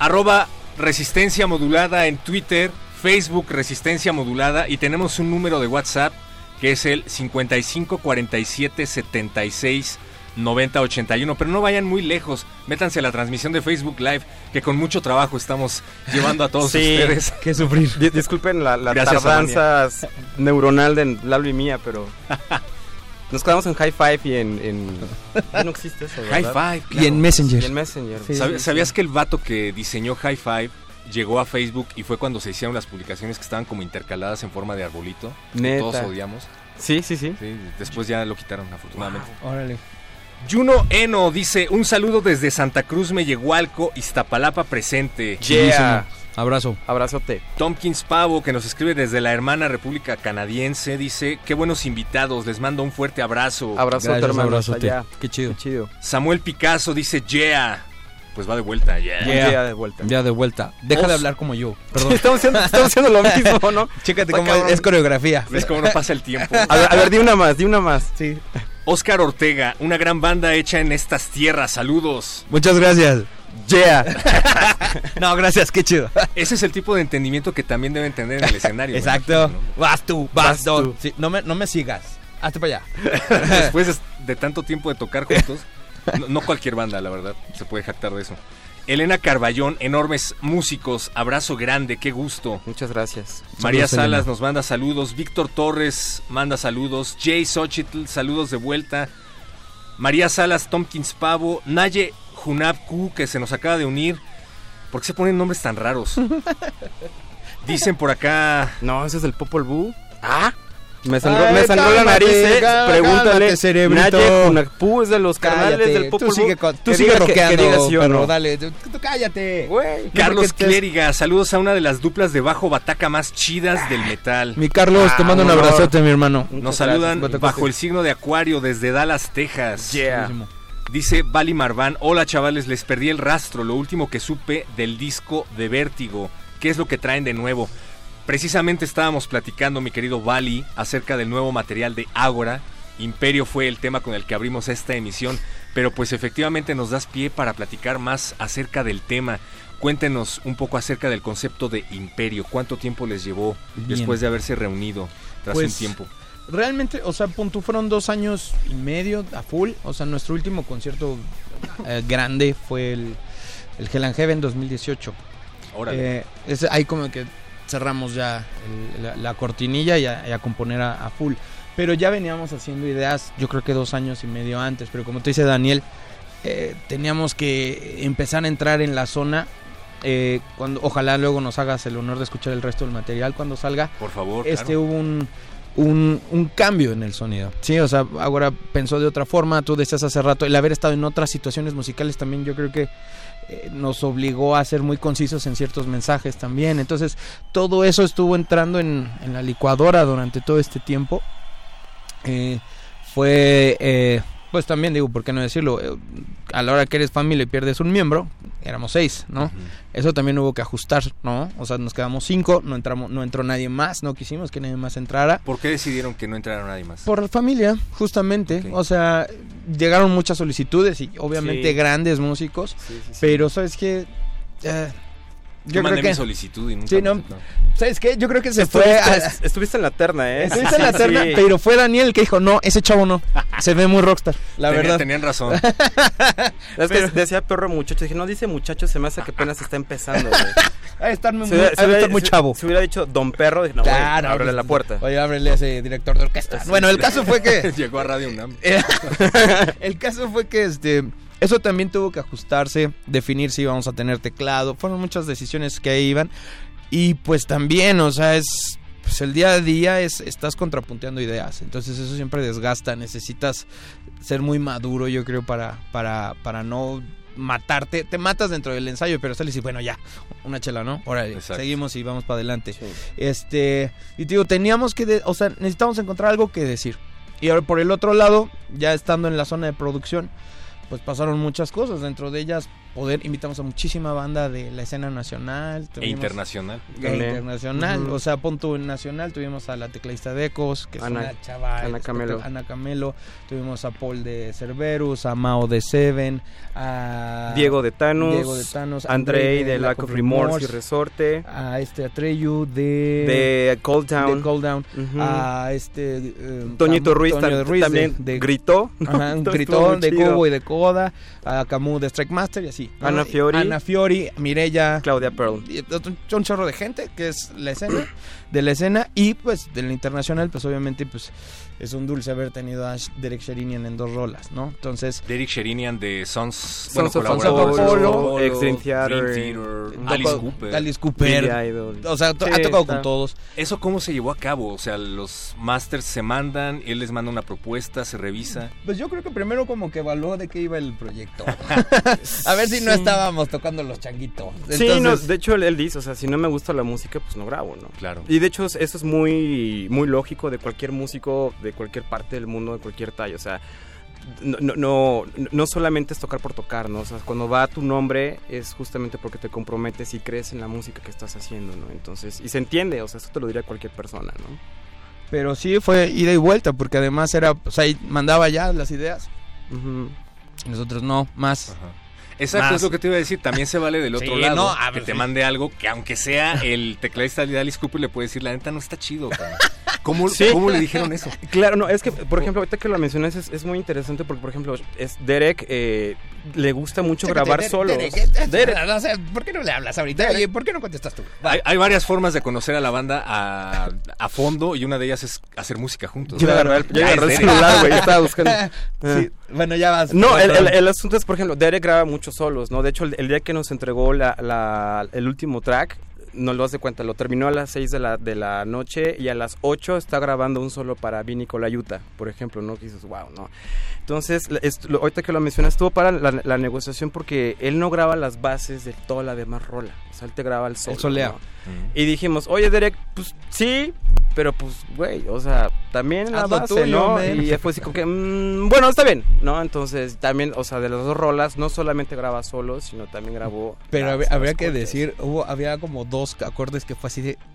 Speaker 3: Arroba Resistencia Modulada en Twitter, Facebook Resistencia Modulada y tenemos un número de WhatsApp que es el 55 47 76 90 81. Pero no vayan muy lejos, métanse a la transmisión de Facebook Live que con mucho trabajo estamos llevando a todos
Speaker 5: Sí.
Speaker 3: ustedes.
Speaker 6: Qué sufrir.
Speaker 5: Di- disculpen la, la
Speaker 3: Gracias,
Speaker 5: tardanza neuronal de Lalo y mía, pero nos quedamos en High Five y en... en- no existe eso,
Speaker 3: High. Five.
Speaker 6: Y en Messenger.
Speaker 5: Y en Messenger.
Speaker 6: Sí.
Speaker 3: ¿Sabi-
Speaker 5: Sí, sí.
Speaker 3: ¿Sabías que el vato que diseñó High Five llegó a Facebook y fue cuando se hicieron las publicaciones que estaban como intercaladas en forma de arbolito? que
Speaker 5: Neta.
Speaker 3: todos odiamos.
Speaker 5: Sí, sí, sí.
Speaker 3: Sí, después ya lo quitaron, afortunadamente.
Speaker 6: Órale.
Speaker 3: Juno Eno dice: Un saludo desde Santa Cruz, Mellehualco, Iztapalapa presente.
Speaker 5: Yeah.
Speaker 6: Abrazo.
Speaker 5: Abrazote.
Speaker 3: Tompkins Pavo, que nos escribe desde la hermana República Canadiense, dice: Qué buenos invitados, les mando un fuerte abrazo.
Speaker 5: Abrazote,
Speaker 6: Gracias,
Speaker 5: hermano.
Speaker 6: abrazote. Qué chido.
Speaker 5: Qué chido.
Speaker 3: Samuel Picasso dice: Yeah. Pues va de vuelta, yeah.
Speaker 5: Un
Speaker 6: Yeah.
Speaker 5: día de vuelta.
Speaker 6: Ya de vuelta. Deja
Speaker 3: Os-
Speaker 6: de hablar como yo. Perdón.
Speaker 5: estamos, haciendo, estamos haciendo lo mismo, ¿no?
Speaker 6: Chécate
Speaker 5: Está
Speaker 6: cómo
Speaker 5: cabrón.
Speaker 6: es coreografía.
Speaker 3: ¿Ves cómo no pasa el tiempo?
Speaker 5: A ver, a ver, di una más, di una más.
Speaker 6: Sí.
Speaker 3: Oscar Ortega, una gran banda hecha en estas tierras. Saludos.
Speaker 6: Muchas gracias.
Speaker 5: Yeah.
Speaker 6: No, gracias, qué chido.
Speaker 3: Ese es el tipo de entendimiento que también deben tener en el escenario.
Speaker 6: Exacto.
Speaker 3: imagino,
Speaker 6: Vas tú, vas,
Speaker 5: Vas
Speaker 6: tú.
Speaker 5: tú.
Speaker 6: Sí, no, me, no me sigas. Hazte para allá.
Speaker 3: Después de, de tanto tiempo de tocar juntos, no, no cualquier banda, la verdad, se puede jactar de eso. Elena Carballón, enormes músicos, abrazo grande, qué gusto.
Speaker 5: Muchas gracias.
Speaker 3: María
Speaker 6: Saludos,
Speaker 3: Salas
Speaker 6: Elena.
Speaker 3: nos manda saludos, Víctor Torres manda saludos, Jay Xochitl, saludos de vuelta. María Salas, Tompkins Pavo, Naye Junabku, que se nos acaba de unir. ¿Por qué se ponen nombres tan raros? Dicen por acá.
Speaker 5: No, ese es el Popol Vuh. Ah. Me sangró,
Speaker 6: Ay,
Speaker 5: me sangró la
Speaker 6: cálmate,
Speaker 5: nariz, eh.
Speaker 6: cá-
Speaker 5: Pregúntale.
Speaker 6: cálmate, cerebrito.
Speaker 5: Naye es de los carnales
Speaker 6: Cállate.
Speaker 5: del Popol
Speaker 6: Tú sigue, con- tú sigue
Speaker 5: diga que- que
Speaker 6: rockeando,
Speaker 5: diga sí o
Speaker 6: perro,
Speaker 5: no.
Speaker 6: dale. Tú, tú cállate.
Speaker 5: Güey.
Speaker 3: Carlos
Speaker 6: te-
Speaker 3: Clériga, saludos a una de las duplas de bajo bataca más chidas del metal.
Speaker 6: Mi Carlos, te
Speaker 5: Ah,
Speaker 6: mando un
Speaker 5: honor.
Speaker 6: abrazote, mi hermano.
Speaker 3: Nos saludan
Speaker 6: gracias.
Speaker 3: bajo el signo de Acuario desde Dallas, Texas.
Speaker 5: Yeah.
Speaker 3: Dice Bali Marván, hola chavales, les perdí el rastro, lo último que supe del disco de Vértigo. ¿Qué es lo que traen de nuevo? Precisamente estábamos platicando, mi querido Bali, acerca del nuevo material de Ágora. Imperio fue el tema con el que abrimos esta emisión, pero pues efectivamente nos das pie para platicar más acerca del tema. Cuéntenos un poco acerca del concepto de Imperio. ¿Cuánto tiempo les llevó
Speaker 6: Bien.
Speaker 3: después de haberse reunido tras
Speaker 6: Pues,
Speaker 3: un tiempo?
Speaker 6: Realmente, o sea, punto fueron dos años y medio a full. O sea, nuestro último concierto eh, grande fue el, el Hell and Heaven 2018.
Speaker 3: Órale.
Speaker 6: Eh, es ahí como que cerramos ya el- la, la cortinilla y a, y a componer a, a full. Pero ya veníamos haciendo ideas, yo creo que dos años y medio antes. Pero como te dice Daniel, eh, teníamos que empezar a entrar en la zona. eh, cuando, ojalá luego nos hagas el honor de escuchar el resto del material cuando salga
Speaker 3: Por favor.
Speaker 6: este
Speaker 3: claro.
Speaker 6: hubo un, un, un cambio en el sonido. Sí, o sea, ahora pensó de otra forma, tú decías hace rato, el haber estado en otras situaciones musicales también yo creo que eh, nos obligó a ser muy concisos en ciertos mensajes también. Entonces, todo eso estuvo entrando en, la licuadora durante todo este tiempo. Eh, fue, eh, pues también digo, ¿por qué no decirlo? Eh, a la hora que eres familia y pierdes un miembro, éramos seis, ¿no? Eso también hubo que ajustar, ¿no? O sea, nos quedamos cinco, no entramos, no entró nadie más, no quisimos que nadie más entrara.
Speaker 3: ¿Por qué decidieron que no entrara nadie más?
Speaker 6: Por familia, justamente. O sea, llegaron muchas solicitudes y obviamente
Speaker 5: Sí.
Speaker 6: grandes músicos,
Speaker 5: Sí, sí,
Speaker 6: pero ¿sabes qué? Eh,
Speaker 3: Yo
Speaker 6: yo
Speaker 3: mandé
Speaker 6: creo
Speaker 3: mi solicitud y nunca
Speaker 6: Sí, no. ¿Sabes qué? Yo creo que se fue...
Speaker 5: Estuviste,
Speaker 6: a-
Speaker 5: estuviste en la terna, ¿eh?
Speaker 6: Estuviste en la terna,
Speaker 5: sí.
Speaker 6: pero fue Daniel el que dijo, no, ese chavo no, se ve muy rockstar, la
Speaker 3: Tenía-
Speaker 6: verdad.
Speaker 3: Tenían razón.
Speaker 5: Es que decía perro muchacho. Dije, no dice muchacho, se me hace que apenas está empezando, güey.
Speaker 6: Estar muy,
Speaker 5: Se se
Speaker 6: estar muy
Speaker 5: se-
Speaker 6: chavo.
Speaker 5: Si hubiera dicho don perro, dije, no,
Speaker 6: Claro,
Speaker 5: ábrele
Speaker 6: pues,
Speaker 5: la puerta.
Speaker 6: Oye, ábrele a ese director de orquesta. Bueno, el caso fue que...
Speaker 3: Llegó a Radio UNAM.
Speaker 6: el caso fue que este eso también tuvo que ajustarse, definir si íbamos a tener teclado. Fueron muchas decisiones que iban. Y pues también, o sea, es pues el día a día es estás contrapunteando ideas, entonces eso siempre desgasta, necesitas ser muy maduro, yo creo, para para para no matarte, te matas dentro del ensayo, pero sales y bueno, ya, una chela, ¿no? Órale,
Speaker 3: Exacto.
Speaker 6: seguimos y vamos para adelante. Este, y te digo, teníamos que, de- o sea, necesitamos encontrar algo que decir. Y ahora por el otro lado, ya estando en la zona de producción, pues pasaron muchas cosas, dentro de ellas poder invitamos a muchísima banda de la escena nacional
Speaker 3: E internacional.
Speaker 6: e
Speaker 5: También.
Speaker 6: internacional, o sea, punto nacional, tuvimos a la tecladista de Ecos, que es
Speaker 5: Ana-
Speaker 6: una chava
Speaker 5: Ana Camelo.
Speaker 6: Ana Camelo, tuvimos a Paul de Cerberus, a Mao de Seven, a
Speaker 5: Diego de Thanos,
Speaker 6: Diego de Thanos,
Speaker 5: Andrei de Lack of Remorse y Resorte,
Speaker 6: a este Atreyu de
Speaker 5: de Cold Town,
Speaker 6: de Cold Down, a este eh,
Speaker 5: Toñito
Speaker 6: Cam-
Speaker 5: Ruiz,
Speaker 6: Toño
Speaker 5: tam-
Speaker 6: Ruiz de-
Speaker 5: también
Speaker 6: de,
Speaker 5: gritó,
Speaker 6: de. Cubo y de Coda, a Camus de Strike Master y así.
Speaker 5: Ana Fiori.
Speaker 6: Ana Fiori, Mirella,
Speaker 5: Claudia Pearl.
Speaker 6: un chorro de gente que es la escena de la escena y pues del internacional pues obviamente pues es un dulce haber tenido a Derek Sherinian en dos rolas no entonces
Speaker 3: Derek Sherinian de Sons,
Speaker 5: Sons of
Speaker 3: colaboradores,
Speaker 6: Apollo,
Speaker 3: Sons of Apollo,
Speaker 5: Ex Dream Theater,
Speaker 6: un
Speaker 3: Alice Cooper.
Speaker 6: Alice Cooper o sea to-
Speaker 5: Sí,
Speaker 6: ha tocado
Speaker 5: está.
Speaker 6: con todos
Speaker 3: ¿Eso cómo se llevó a cabo? O sea, los masters se mandan, él les manda una propuesta, se revisa.
Speaker 6: pues yo creo que primero como que evaluó de qué iba el proyecto a ver si no estábamos tocando los changuitos
Speaker 5: Sí, de hecho él, él dice, o sea, si no me gusta la música, pues no grabo, ¿no?
Speaker 3: Claro.
Speaker 5: Y de hecho eso es muy, muy lógico de cualquier músico de cualquier parte del mundo, de cualquier talla, o sea, no, no, no, no solamente es tocar por tocar, ¿no? O sea, cuando va tu nombre es justamente porque te comprometes y crees en la música que estás haciendo, ¿no? Entonces, y se entiende, o sea, eso te lo diría cualquier persona, ¿no?
Speaker 6: pero sí fue ida y vuelta porque además era o sea y mandaba ya las ideas nosotros no más
Speaker 3: Ajá. Exacto,
Speaker 6: Más.
Speaker 3: es lo que te iba a decir. También se vale del otro
Speaker 6: Sí,
Speaker 3: lado.
Speaker 6: no, a
Speaker 3: que te
Speaker 6: sí.
Speaker 3: mande algo que, aunque sea el tecladista de Alice Cooper, le puede decir, la neta no está chido. cabrón". ¿Cómo,
Speaker 5: Sí.
Speaker 3: ¿Cómo le dijeron eso?
Speaker 5: Claro, no, es que, por ejemplo, ahorita que lo mencionas es, es muy interesante porque, por ejemplo, es Derek eh, le gusta mucho grabar
Speaker 6: Derek,
Speaker 5: solos.
Speaker 6: Derek,
Speaker 5: Derek.
Speaker 6: o sea, ¿por qué no le hablas ahorita? Oye, ¿por qué no contestas tú?
Speaker 3: Hay, hay varias formas de conocer a la banda a, a fondo y una de ellas es hacer música juntos.
Speaker 5: Yo agarré el, yo agarré celular, güey, estaba buscando.
Speaker 6: Sí, bueno, ya vas.
Speaker 5: No, el, el- el asunto es, por ejemplo, Derek graba muchos solos, ¿no? De hecho, el, el día que nos entregó la, la- el último track, no lo hace cuenta, lo terminó a las 6 de la, de la noche y a las 8 está grabando un solo para Vini Colayuta, por ejemplo, ¿no? Que dices, wow, ¿no? Entonces, la- es- lo- ahorita que lo mencionas, estuvo para la, la negociación porque él no graba las bases de toda la demás rola, o sea, él te graba el solo.
Speaker 6: solea.
Speaker 5: ¿no? Y dijimos, oye Derek, pues sí, pero pues, güey, o sea, también la
Speaker 6: Haz lo
Speaker 5: base,
Speaker 6: tuyo,
Speaker 5: ¿no?
Speaker 6: man.
Speaker 5: Y así como que, mm, bueno, está bien, ¿no? Entonces, también, o sea, de las dos rolas, no solamente graba solo, sino también grabó...
Speaker 6: Pero
Speaker 5: las-
Speaker 6: habría,
Speaker 5: las
Speaker 6: que
Speaker 5: cortes.
Speaker 6: decir, hubo, había como dos acordes que fue así de.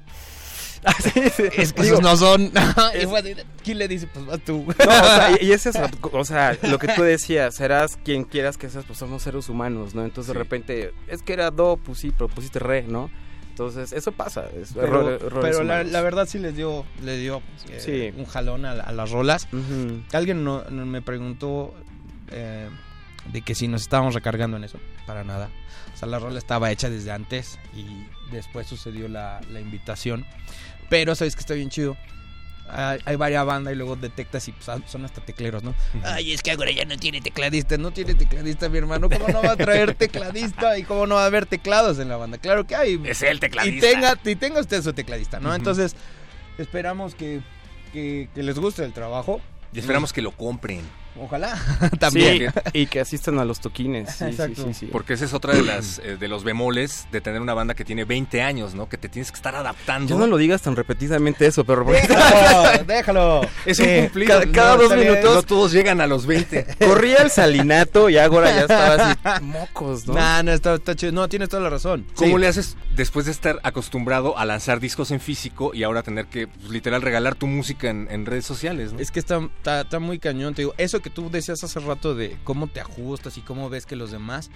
Speaker 5: Ah, sí, sí.
Speaker 6: Es que
Speaker 5: Digo,
Speaker 6: esos no son.
Speaker 5: es-
Speaker 6: ¿Quién le dice? Pues vas tú.
Speaker 5: No, o sea, y, y es eso, o sea, lo que tú decías, serás quien quieras que seas, pues somos seres humanos, ¿no? Entonces
Speaker 3: Sí.
Speaker 5: de repente, es que era do, pues sí, pero pusiste re, ¿no? Entonces, eso pasa, es
Speaker 6: Pero,
Speaker 5: error-
Speaker 6: pero la, verdad sí les dio, le dio eh,
Speaker 5: Sí.
Speaker 6: un jalón a, la- a las rolas. Alguien no, no me preguntó eh, de que si nos estábamos recargando en eso. Para nada. O sea, la rola estaba hecha desde antes y después sucedió la, la invitación. Pero sabes que está bien chido. Hay, hay varias bandas y luego detectas y pues, ah, son hasta tecleros, ¿no? Ay, es que ahora ya no tiene tecladista. No tiene tecladista, mi hermano. ¿Cómo no va a traer tecladista? ¿Y cómo no va a haber teclados en la banda? Claro que hay.
Speaker 3: Es el
Speaker 6: Y
Speaker 3: tecladista.
Speaker 6: tenga, y tenga usted su tecladista, ¿no? Entonces, esperamos que, que, que les guste el trabajo.
Speaker 3: Y esperamos que lo compren.
Speaker 6: Ojalá.
Speaker 5: Sí,
Speaker 6: También.
Speaker 5: y que asistan a los toquines. Sí,
Speaker 6: Exacto.
Speaker 5: sí, sí, sí.
Speaker 3: Porque esa es otra de las eh, de los bemoles de tener una banda que tiene 20 años, ¿no? Que te tienes que estar adaptando.
Speaker 5: Ya no lo digas tan repetidamente eso, pero...
Speaker 6: Déjalo, déjalo.
Speaker 3: Es un cumplido.
Speaker 5: cada- cada dos minutos-
Speaker 3: No todos llegan a los 20.
Speaker 5: Corría el salinato y ahora ya estaba así, mocos, ¿no?
Speaker 6: No, no, está, está chido. No, tienes toda la razón.
Speaker 3: ¿Cómo
Speaker 6: Sí.
Speaker 3: le haces después de estar acostumbrado a lanzar discos en físico y ahora tener que, pues, literal, regalar tu música en, en redes sociales, ¿no?
Speaker 6: Es que está, está, está muy cañón, te digo. Eso que tú decías hace rato de cómo te ajustas y cómo ves que los demás.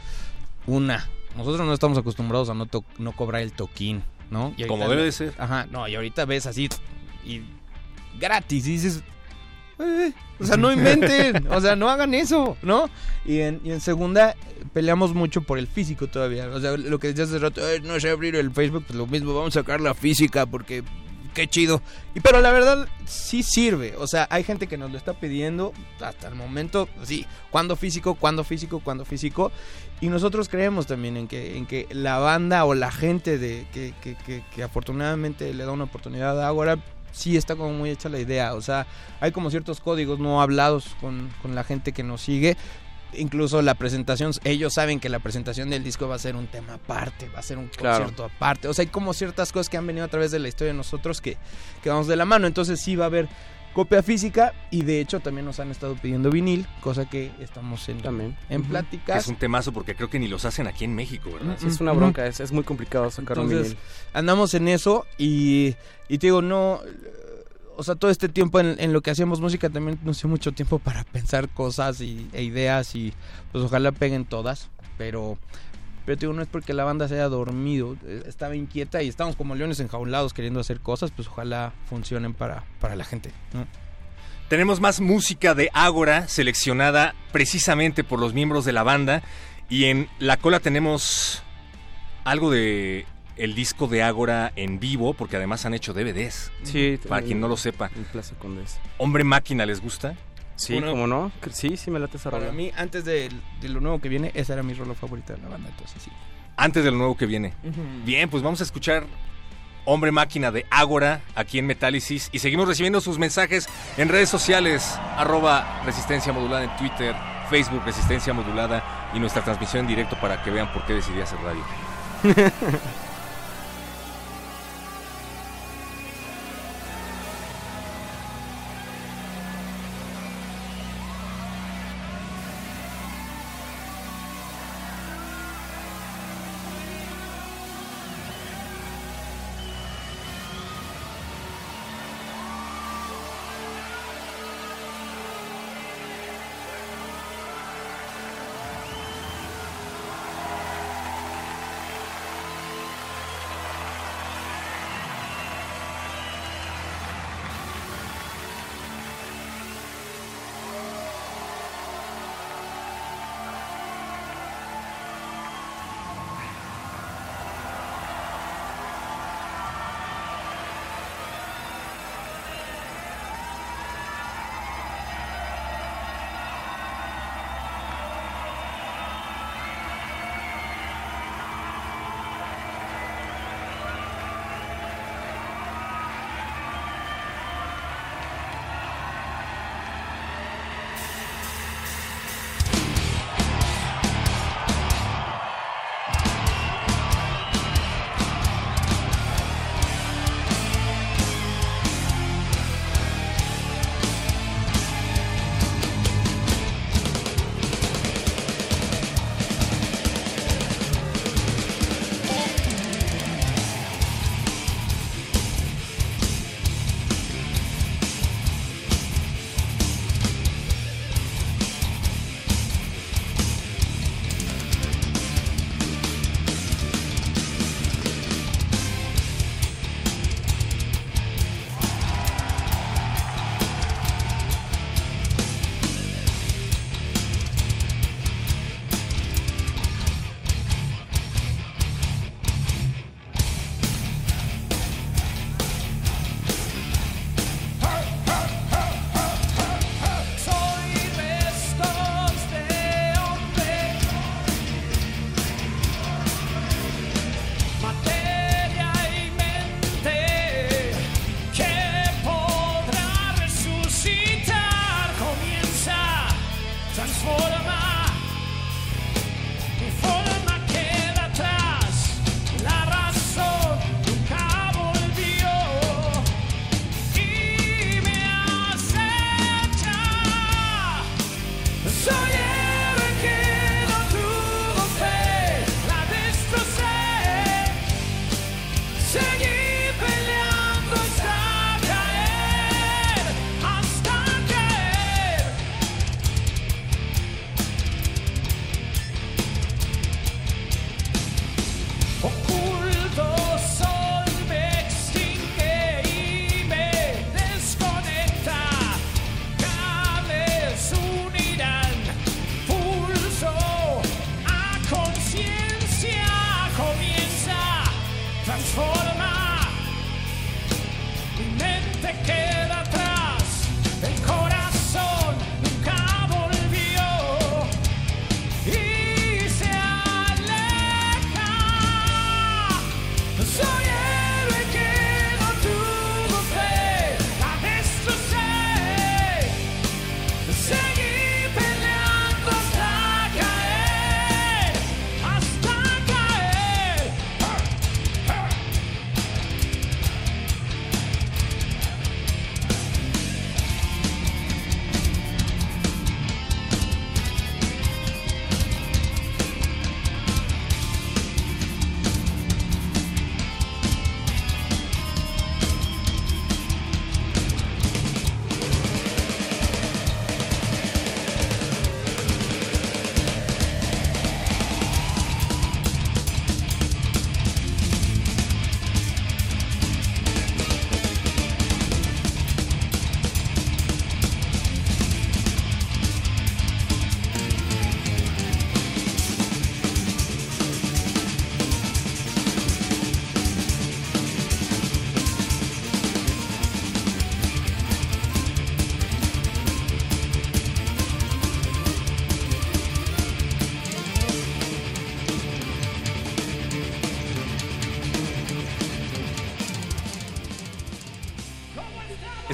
Speaker 6: Una, nosotros no estamos acostumbrados a no, to- no cobrar el toquín, ¿no? Y
Speaker 3: Como debe de ser.
Speaker 6: Ajá, no, y ahorita ves así y gratis y dices, "Eh, o sea, no inventen, o sea, no hagan eso, ¿no? Y en, y en segunda peleamos mucho por el físico todavía, o sea, lo que decías hace rato, "Ay, no sé abrir el Facebook, pues lo mismo, vamos a sacar la física porque qué chido. Y pero la verdad sí sirve. O sea, hay gente que nos lo está pidiendo hasta el momento, sí, cuando físico, cuando físico, cuando físico. Y nosotros creemos también en que, en que la banda o la gente de que, que, afortunadamente le da una oportunidad a Agora sí está como muy hecha la idea. O sea, hay como ciertos códigos no hablados con, con la gente que nos sigue. Incluso la presentación, ellos saben que la presentación del disco va a ser un tema aparte, va a ser un
Speaker 5: Claro.
Speaker 6: concierto aparte. O sea, hay como ciertas cosas que han venido a través de la historia de nosotros que, que vamos de la mano. Entonces sí va a haber copia física y de hecho también nos han estado pidiendo vinil, cosa que estamos en,
Speaker 5: También.
Speaker 6: en pláticas.
Speaker 3: es un temazo porque creo que ni los hacen aquí en México, ¿verdad?
Speaker 5: Sí, es una bronca, es, es muy complicado sacar un
Speaker 6: Entonces,
Speaker 5: vinil.
Speaker 6: andamos en eso y, y te digo, no, o sea, todo este tiempo en, lo que hacíamos música también nos dio mucho tiempo para pensar cosas y, e ideas y pues ojalá peguen todas, pero, pero digo, no es porque la banda se haya dormido, eh, estaba inquieta y estamos como leones enjaulados queriendo hacer cosas, pues ojalá funcionen para, para la gente.
Speaker 3: Tenemos más música de Ágora seleccionada precisamente por los miembros de la banda y en la cola tenemos algo de el disco de Ágora en vivo porque además han hecho DVDs.
Speaker 5: Sí,
Speaker 3: Para quien no lo sepa.
Speaker 5: En Plaza Condés.
Speaker 3: Hombre Máquina les gusta.
Speaker 5: Sí,
Speaker 6: Bueno,
Speaker 5: ¿cómo no? Sí, sí me late esa
Speaker 6: Para
Speaker 5: rola.
Speaker 6: mí, antes de, de lo nuevo que viene, esa era mi rolo favorita de la banda, entonces sí.
Speaker 3: Antes del nuevo que viene. Bien, pues vamos a escuchar Hombre Máquina de Ágora aquí en Metálisis y seguimos recibiendo sus mensajes en redes sociales, arroba Resistencia Modulada en Twitter, Facebook Resistencia Modulada y nuestra transmisión en directo para que vean por qué decidí hacer radio.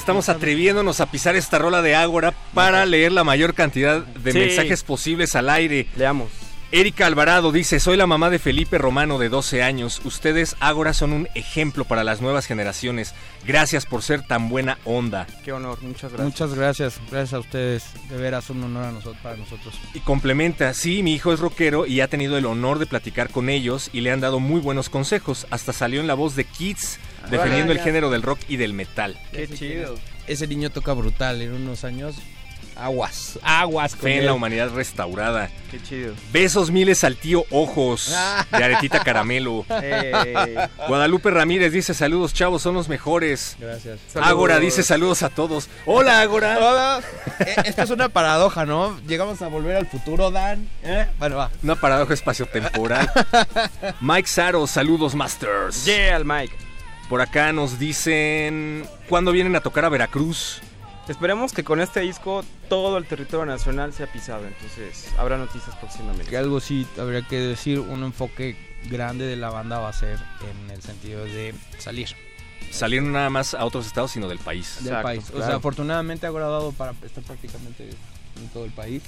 Speaker 3: Estamos atreviéndonos a pisar esta rola de Ágora para leer la mayor cantidad de
Speaker 5: Sí.
Speaker 3: mensajes posibles al aire.
Speaker 5: Leamos.
Speaker 3: Erika Alvarado dice, soy la mamá de Felipe Romano de 12 años. Ustedes, Ágora, son un ejemplo para las nuevas generaciones. Gracias por ser tan buena onda.
Speaker 5: Qué honor, muchas gracias.
Speaker 6: Muchas gracias, gracias a ustedes. De veras, un honor a nosotros, para nosotros.
Speaker 3: Y complementa, sí, mi hijo es rockero y ha tenido el honor de platicar con ellos y le han dado muy buenos consejos. Hasta salió en la voz de Kids defendiendo el género del rock y del metal.
Speaker 5: Qué chido.
Speaker 6: Ese niño toca brutal en unos años. Aguas, aguas. con
Speaker 3: Fe en
Speaker 6: él.
Speaker 3: la humanidad restaurada.
Speaker 5: Qué chido.
Speaker 3: Besos miles al tío Ojos de Aretita Caramelo. Guadalupe Ramírez dice saludos chavos, son los mejores.
Speaker 6: Gracias.
Speaker 3: Ágora dice saludos a todos. Hola Ágora.
Speaker 6: Hola. Eh, Esto es una paradoja, ¿no? Llegamos a volver al futuro, Dan. ¿Eh? Bueno, va.
Speaker 3: Una paradoja espaciotemporal. Mike Saro, saludos Masters.
Speaker 5: yeah, al Mike.
Speaker 3: Por acá nos dicen cuándo vienen a tocar a Veracruz.
Speaker 5: Esperemos que con este disco todo el territorio nacional sea pisado, entonces habrá noticias próximamente.
Speaker 6: Que algo sí habría que decir, un enfoque grande de la banda va a ser en el sentido de salir
Speaker 3: Salir no nada más a otros estados, sino del país.
Speaker 6: del
Speaker 5: Exacto,
Speaker 6: país. O
Speaker 5: claro.
Speaker 6: sea, afortunadamente ha dado para estar prácticamente en todo el país.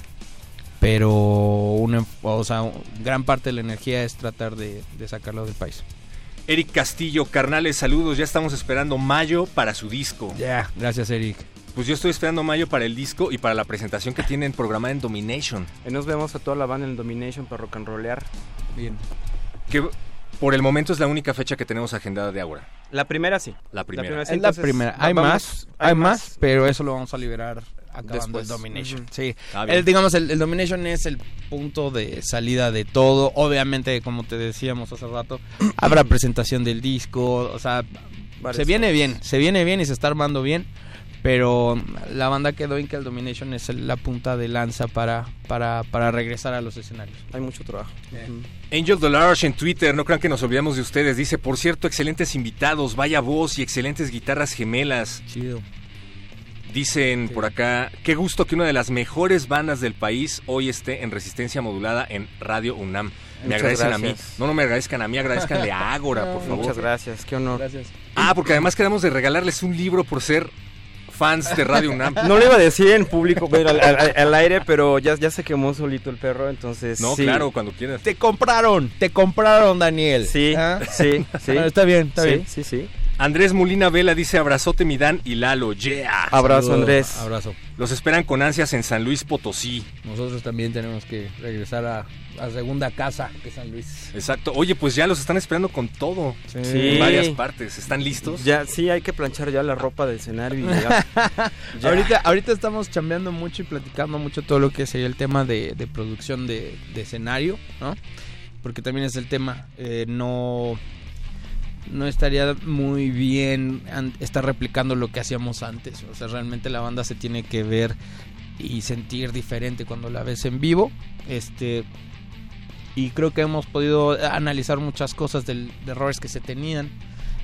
Speaker 6: Pero una, o sea, gran parte de la energía es tratar de, de sacarlo del país.
Speaker 3: Eric Castillo, carnales, saludos. Ya estamos esperando mayo para su disco.
Speaker 6: Ya, gracias Eric.
Speaker 3: Pues yo estoy esperando mayo para el disco y para la presentación que tienen programada en Domination.
Speaker 5: Y nos vemos a toda la banda en Domination para rock and rollear.
Speaker 6: Bien.
Speaker 3: Que por el momento es la única fecha que tenemos agendada de Ágora.
Speaker 5: La primera sí.
Speaker 3: La primera.
Speaker 5: sí,
Speaker 6: Es la primera. Hay
Speaker 5: vamos-
Speaker 6: más, hay más, pero eso lo vamos a liberar acabando
Speaker 5: Después.
Speaker 6: el Domination.
Speaker 5: Ujú.
Speaker 6: Sí.
Speaker 3: Ah, bien.
Speaker 6: El, digamos, el, el Domination es el punto de salida de todo. Obviamente, como te decíamos hace rato, habrá presentación del disco. O sea,
Speaker 5: Varias
Speaker 6: se viene
Speaker 5: cosas.
Speaker 6: bien, se viene bien y se está armando bien. Pero la banda quedó en que el Domination es el- la punta de lanza para, para, para regresar a los escenarios.
Speaker 5: Hay mucho trabajo. Ujú.
Speaker 3: Angel Delarge en Twitter, no crean que nos olvidamos de ustedes. Dice, por cierto, excelentes invitados, vaya voz y excelentes guitarras gemelas.
Speaker 6: Chido.
Speaker 3: Dicen por acá, qué gusto que una de las mejores bandas del país hoy esté en resistencia modulada en Radio UNAM. Me
Speaker 5: Muchas
Speaker 3: agradecen a mí. No, no me agradezcan a mí, agradezcanle a Ágora, por favor.
Speaker 5: Muchas gracias, qué honor.
Speaker 6: Gracias.
Speaker 3: Ah, porque además quedamos de regalarles un libro por ser fans de Radio UNAM.
Speaker 5: No lo iba a decir en público, al, al- al aire, pero ya, ya se quemó solito el perro, entonces.
Speaker 3: No,
Speaker 5: sí.
Speaker 3: claro, cuando quieras.
Speaker 6: Te compraron, te compraron, Daniel.
Speaker 5: Sí,
Speaker 6: ¿Ah?
Speaker 5: sí, sí.
Speaker 6: Bueno, está bien, está
Speaker 5: sí,
Speaker 6: bien.
Speaker 5: sí, sí.
Speaker 3: Andrés Molina Vela dice abrazote mi Dan y Lalo, yeah.
Speaker 5: Abrazo,
Speaker 6: Saludo,
Speaker 5: Andrés.
Speaker 6: Abrazo.
Speaker 3: Los esperan con ansias en San Luis Potosí.
Speaker 6: Nosotros también tenemos que regresar a la segunda casa de San Luis.
Speaker 3: Exacto. Oye, pues ya los están esperando con todo.
Speaker 5: Sí.
Speaker 3: En varias partes. ¿Están listos?
Speaker 5: Ya, sí, hay que planchar ya la ropa del escenario y ya. Ya.
Speaker 6: Ahorita, ahorita estamos chambeando mucho y platicando mucho todo lo que sería el tema de, de producción de, de escenario, ¿no? Porque también es el tema. eh, no, no estaría muy bien estar replicando lo que hacíamos antes. O sea, realmente la banda se tiene que ver y sentir diferente cuando la ves en vivo. Este. Y creo que hemos podido analizar muchas cosas del, de errores que se tenían.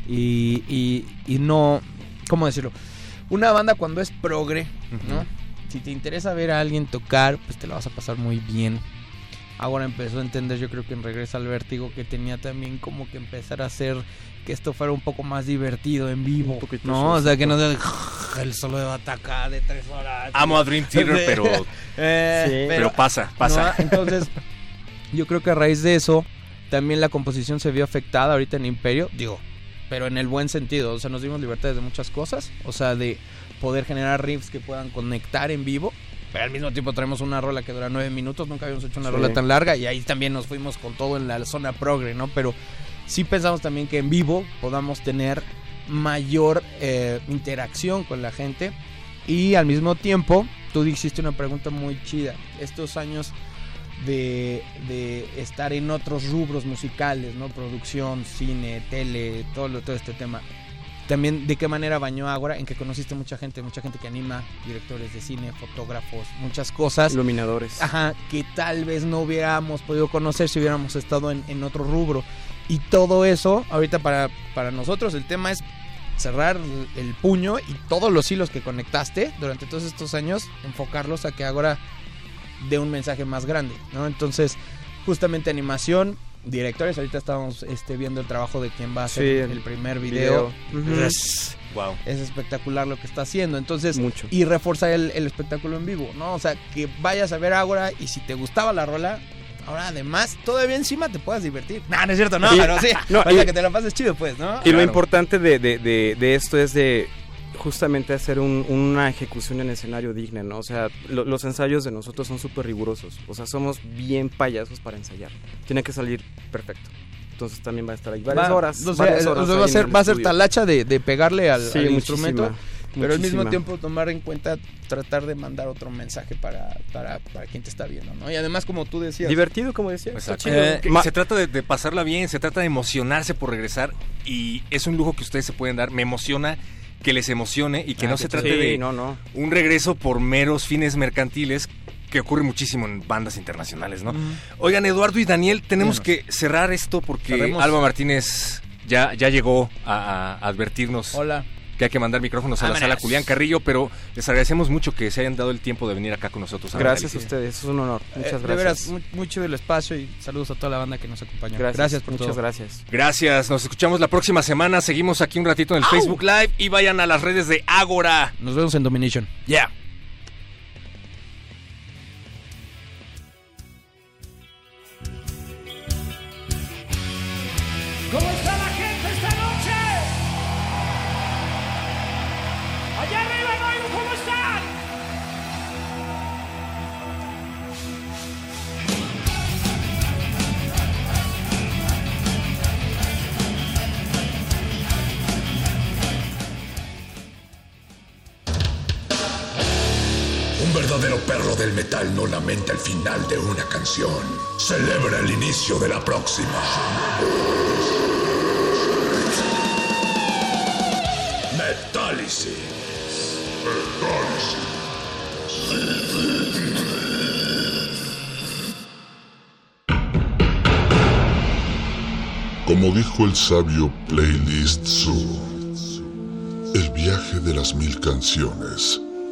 Speaker 6: Y, y, y no. ¿Cómo decirlo? Una banda cuando es progre, ¿no? Si te interesa ver a alguien tocar, pues te la vas a pasar muy bien. Ahora empezó a entender, yo creo que en Regresa al Vértigo, que tenía también como que empezar a hacer que esto fuera un poco más divertido en vivo.
Speaker 5: poquito
Speaker 6: ¿No? O sea, que no sea el solo de batacá de tres horas.
Speaker 3: Amo a Dream Theater, pero,
Speaker 6: Eh,
Speaker 5: Sí.
Speaker 3: pero pasa, pasa.
Speaker 6: ¿no? Entonces, yo creo que a raíz de eso, también la composición se vio afectada ahorita en Imperio, digo, pero en el buen sentido, o sea, nos dimos libertades de muchas cosas, o sea, de poder generar riffs que puedan conectar en vivo, pero al mismo tiempo traemos una rola que dura nueve minutos, nunca habíamos hecho una
Speaker 5: Sí.
Speaker 6: rola tan larga y ahí también nos fuimos con todo en la zona progre, ¿no? Pero sí pensamos también que en vivo podamos tener mayor eh, interacción con la gente y al mismo tiempo tú hiciste una pregunta muy chida. Estos años de, de estar en otros rubros musicales, ¿no? Producción, cine, tele, todo, lo- todo este tema. También de qué manera bañó Ágora, en que conociste mucha gente, mucha gente que anima, directores de cine, fotógrafos, muchas cosas.
Speaker 5: Iluminadores.
Speaker 6: Ajá, que tal vez no hubiéramos podido conocer si hubiéramos estado en, en otro rubro. Y todo eso, ahorita para, para nosotros el tema es cerrar el- puño y todos los hilos que conectaste durante todos estos años, enfocarlos a que ahora dé un mensaje más grande, ¿no? Entonces, justamente animación, directores. Ahorita estábamos este, viendo el trabajo de quien va a hacer
Speaker 5: Sí,
Speaker 6: el,
Speaker 5: el
Speaker 6: primer video.
Speaker 5: video. Ujú.
Speaker 6: Es,
Speaker 3: Wow.
Speaker 6: es espectacular lo que está haciendo. Entonces,
Speaker 5: Mucho.
Speaker 6: y reforzar el, el espectáculo en vivo, ¿no? O sea, que vayas a ver ahora y si te gustaba la rola, ahora además, todavía encima te puedas divertir. No, no es cierto, no,
Speaker 5: Sí.
Speaker 6: pero sí.
Speaker 5: No,
Speaker 6: o
Speaker 5: y-
Speaker 6: que te la pases chido, pues, ¿no?
Speaker 5: Y lo importante de, de- de- de esto es de justamente hacer un- una ejecución en escenario digna, ¿no? O sea, lo- los ensayos de nosotros son súper rigurosos. O sea, somos bien payasos para ensayar. Tiene que salir perfecto. Entonces también va a estar ahí varias
Speaker 6: Va-
Speaker 5: horas.
Speaker 6: o sea,
Speaker 5: varias
Speaker 6: o
Speaker 5: horas
Speaker 6: sea,
Speaker 5: ahí
Speaker 6: va a ser, va a ser talacha de, de pegarle al,
Speaker 5: Sí,
Speaker 6: al instrumento, pero al mismo tiempo tomar en cuenta tratar de mandar otro mensaje para, para, para quien te está viendo, ¿no? Y además, como tú decías,
Speaker 5: Divertido, como decía. está
Speaker 3: Exacto.
Speaker 5: chido.
Speaker 3: Eh, se trata de, de pasarla bien, se trata de emocionarse por regresar y es un lujo que ustedes se pueden dar. Me emociona que les emocione y que
Speaker 6: Ah,
Speaker 3: no se trate
Speaker 5: Sí,
Speaker 3: de
Speaker 5: no, no.
Speaker 3: un regreso por meros fines mercantiles que ocurre muchísimo en bandas internacionales, ¿no? Oigan, Eduardo y Daniel, tenemos que cerrar esto porque
Speaker 6: Cerremos.
Speaker 3: Alba Martínez ya, ya llegó a, a advertirnos
Speaker 6: hola.
Speaker 3: Que hay que mandar micrófonos a la sala Julián Carrillo, pero les agradecemos mucho que se hayan dado el tiempo de venir acá con nosotros. a
Speaker 5: Gracias a ustedes, es un honor. Muchas
Speaker 6: Eh,
Speaker 5: gracias.
Speaker 6: De veras, mu- mucho del espacio y saludos a toda la banda que nos acompañó.
Speaker 5: Gracias,
Speaker 6: por
Speaker 5: muchas
Speaker 6: todo.
Speaker 5: gracias.
Speaker 3: Gracias, nos escuchamos la próxima semana. Seguimos aquí un ratito en el Facebook Live y vayan a las redes de Ágora.
Speaker 6: Nos vemos en Domination.
Speaker 3: Yeah.
Speaker 1: Del metal no lamenta el final de una canción. Celebra el inicio de la próxima. Metálisis.
Speaker 7: Como dijo el sabio Playlist Zoo, el viaje de las mil canciones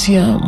Speaker 8: Resistencia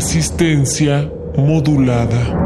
Speaker 8: Resistencia modulada.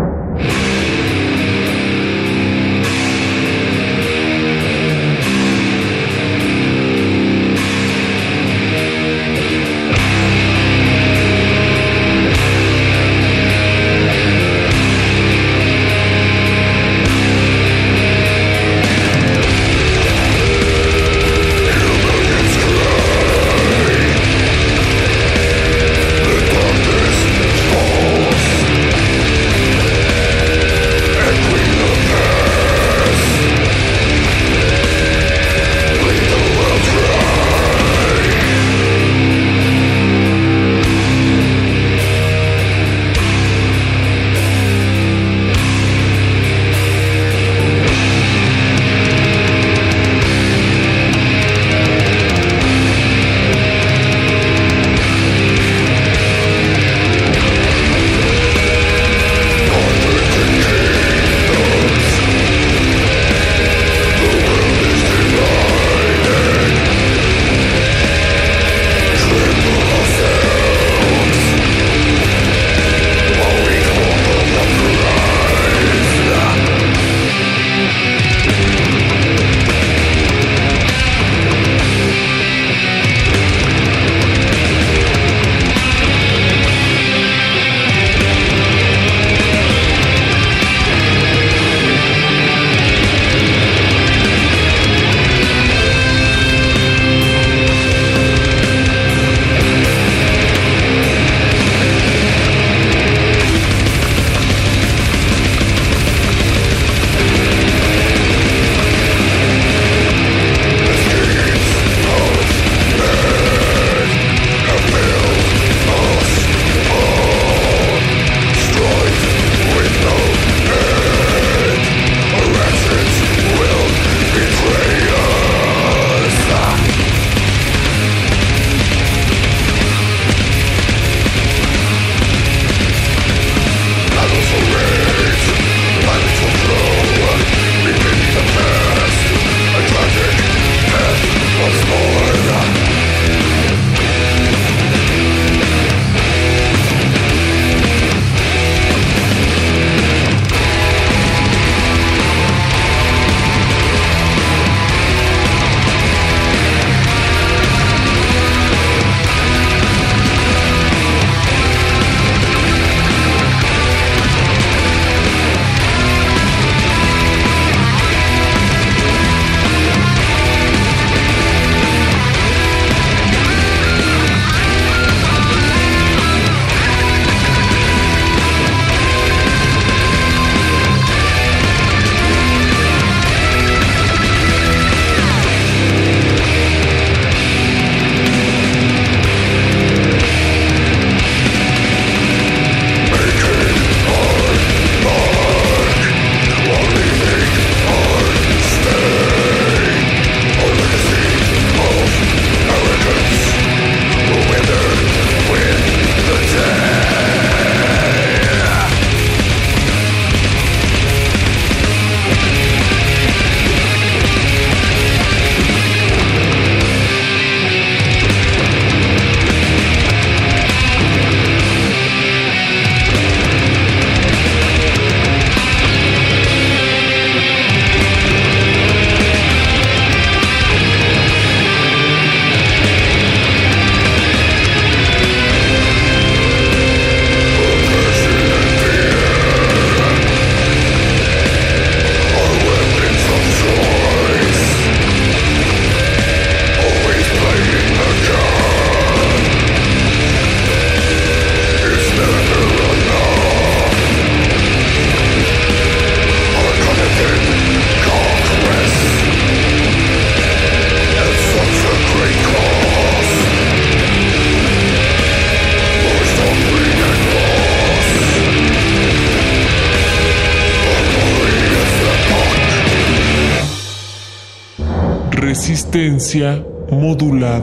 Speaker 9: Resistencia modulada.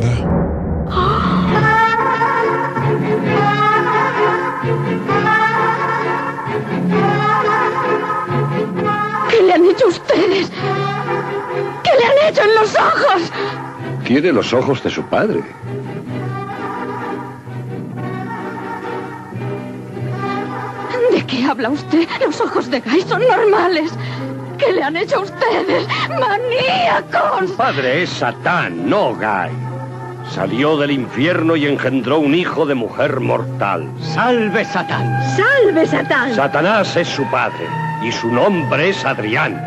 Speaker 10: ¿Qué le han hecho ustedes? ¿Qué le han hecho en los ojos?
Speaker 11: Quiere los ojos de su padre.
Speaker 10: habla usted? Los ojos de Guy son normales. ¿Qué le han hecho a ustedes? ¡Maníacos!
Speaker 12: Tu padre es Satán, no Guy. Salió del infierno y engendró un hijo de mujer mortal. ¡Salve Satán!
Speaker 10: ¡Salve, Satán!
Speaker 12: Satanás es su padre y su nombre es Adrián.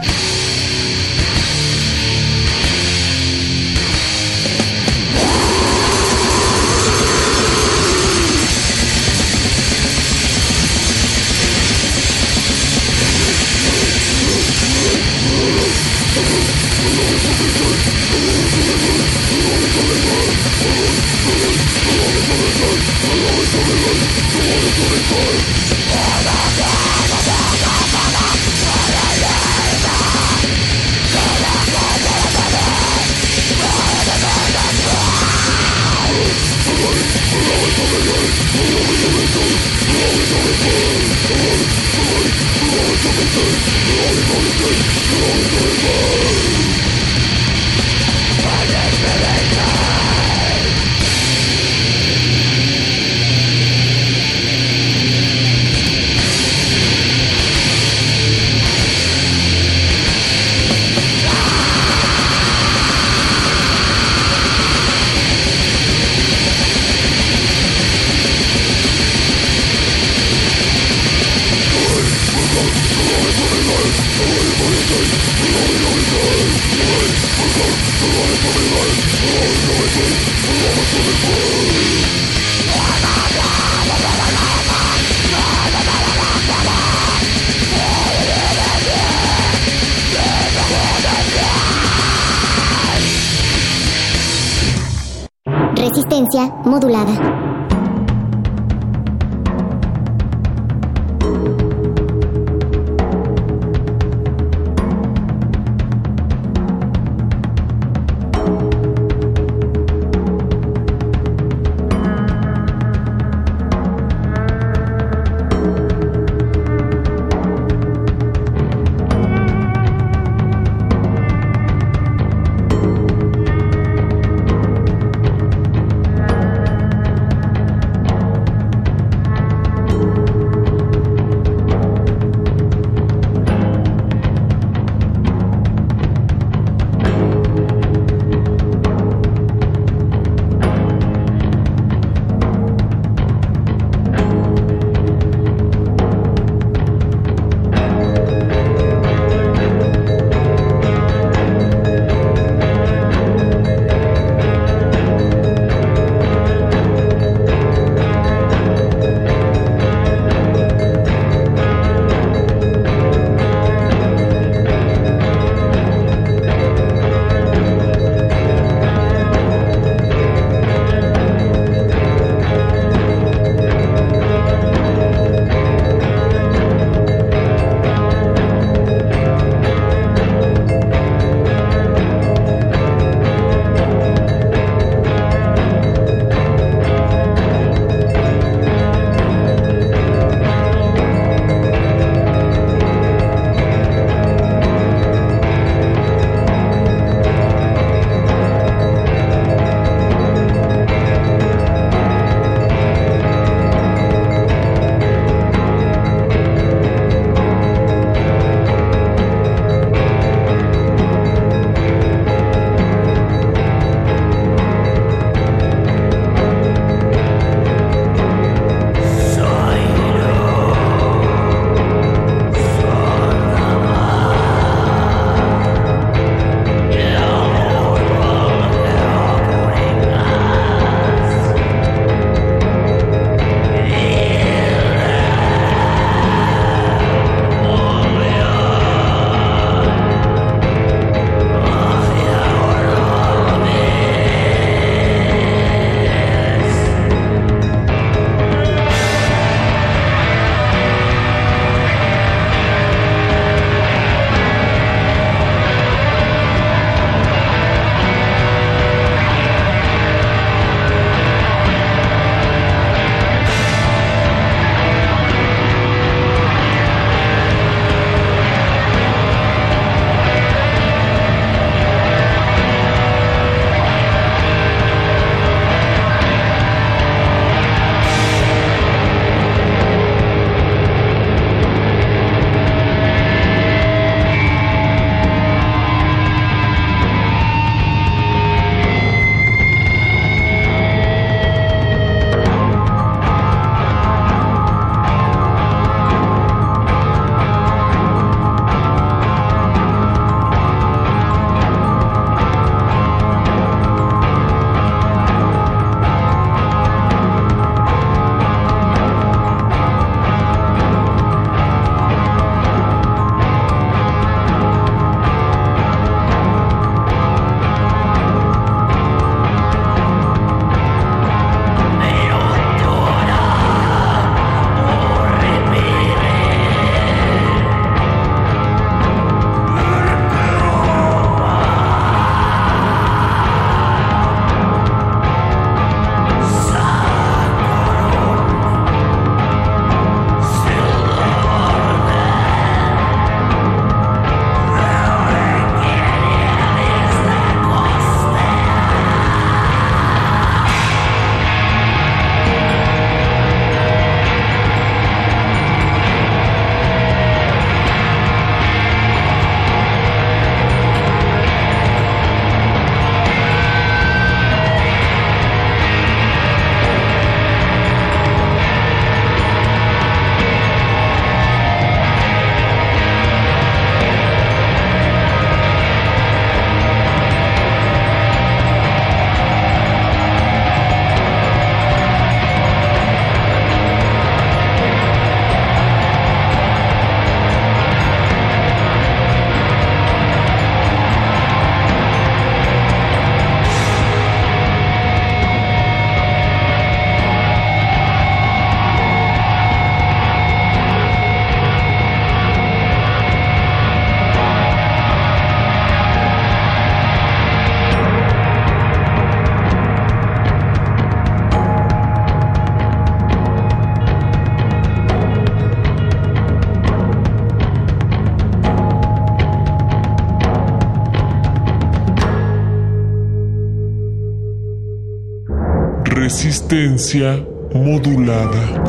Speaker 13: Resistencia modulada.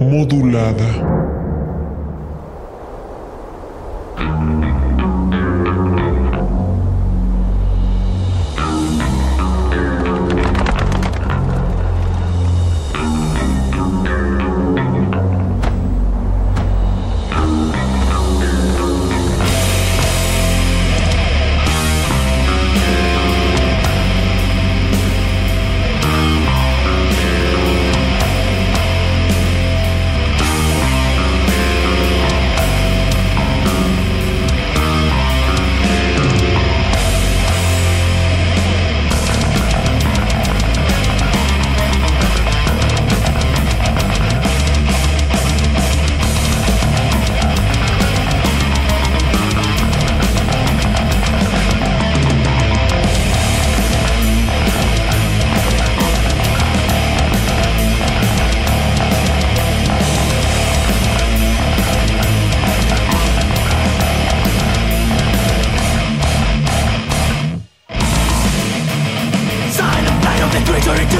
Speaker 9: Modulada.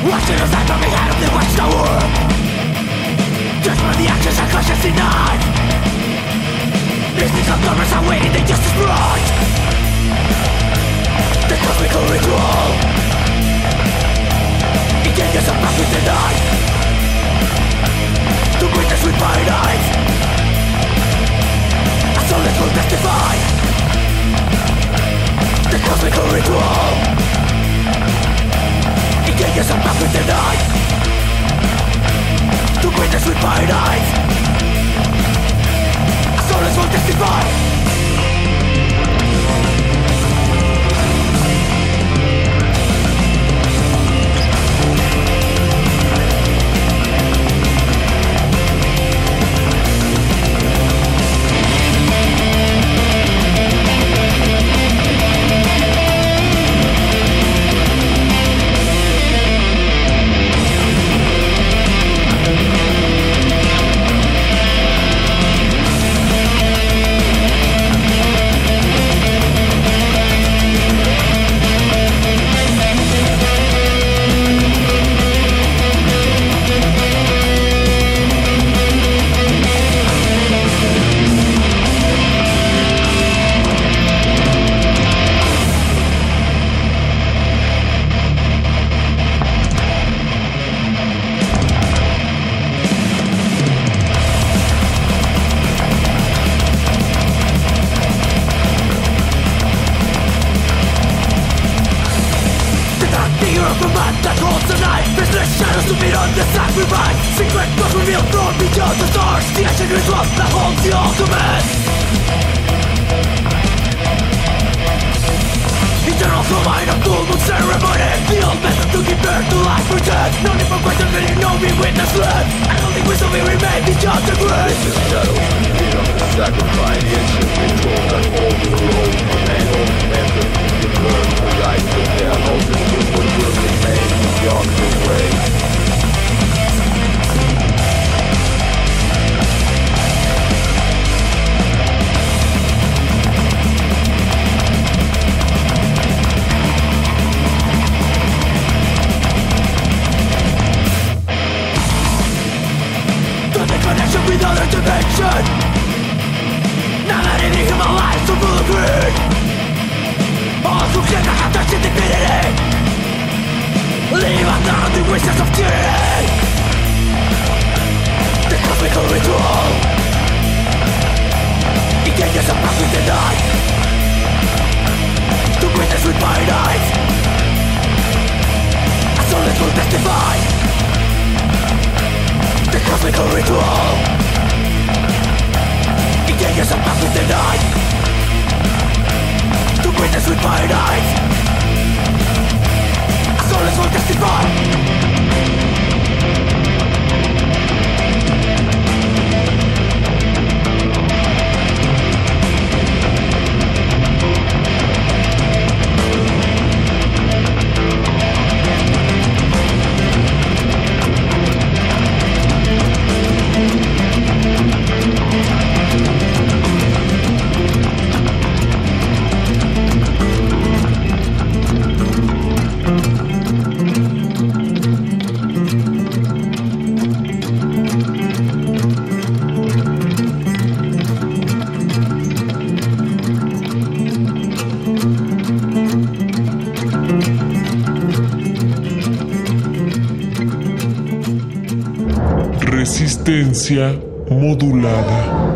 Speaker 14: Watching the sight of the head of the watchtower Just where the actions are
Speaker 9: conscience denied
Speaker 14: Business
Speaker 15: of numbers are waiting, they just right The cosmic ritual. It changes a path with the The witness with paradise A soul that will testify. The cosmical ritual. yes, I'm up with the night Du quittest mit meinen Eid Soll es testify?
Speaker 7: modulada.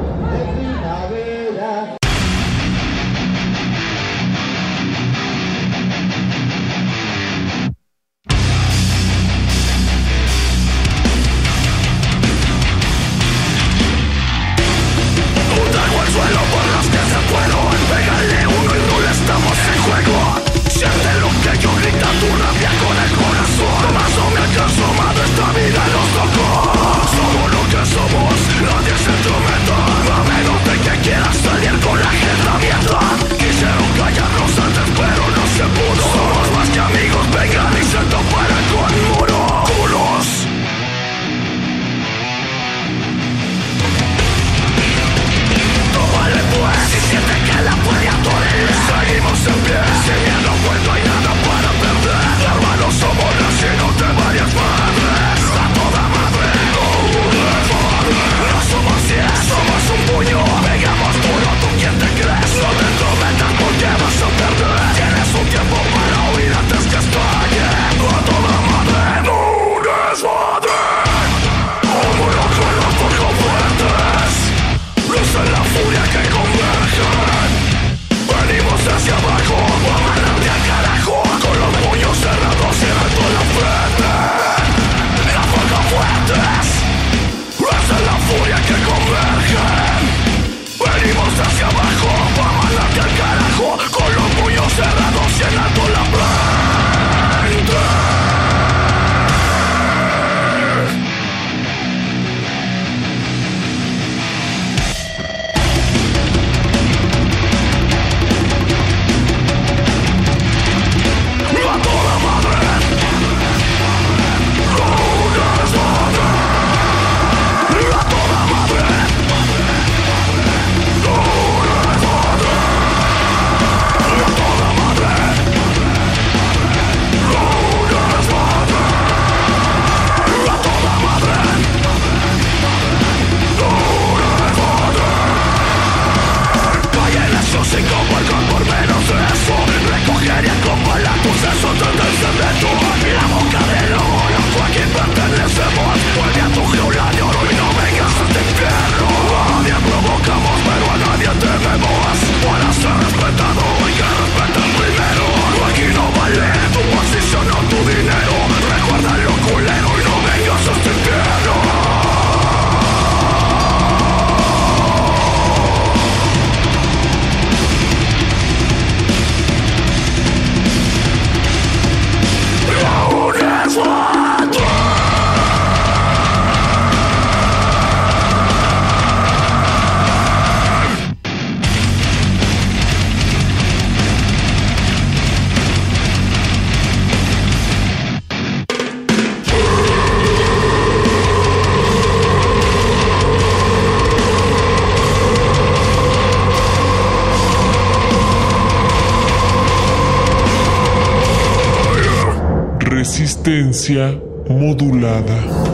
Speaker 1: Resistencia modulada.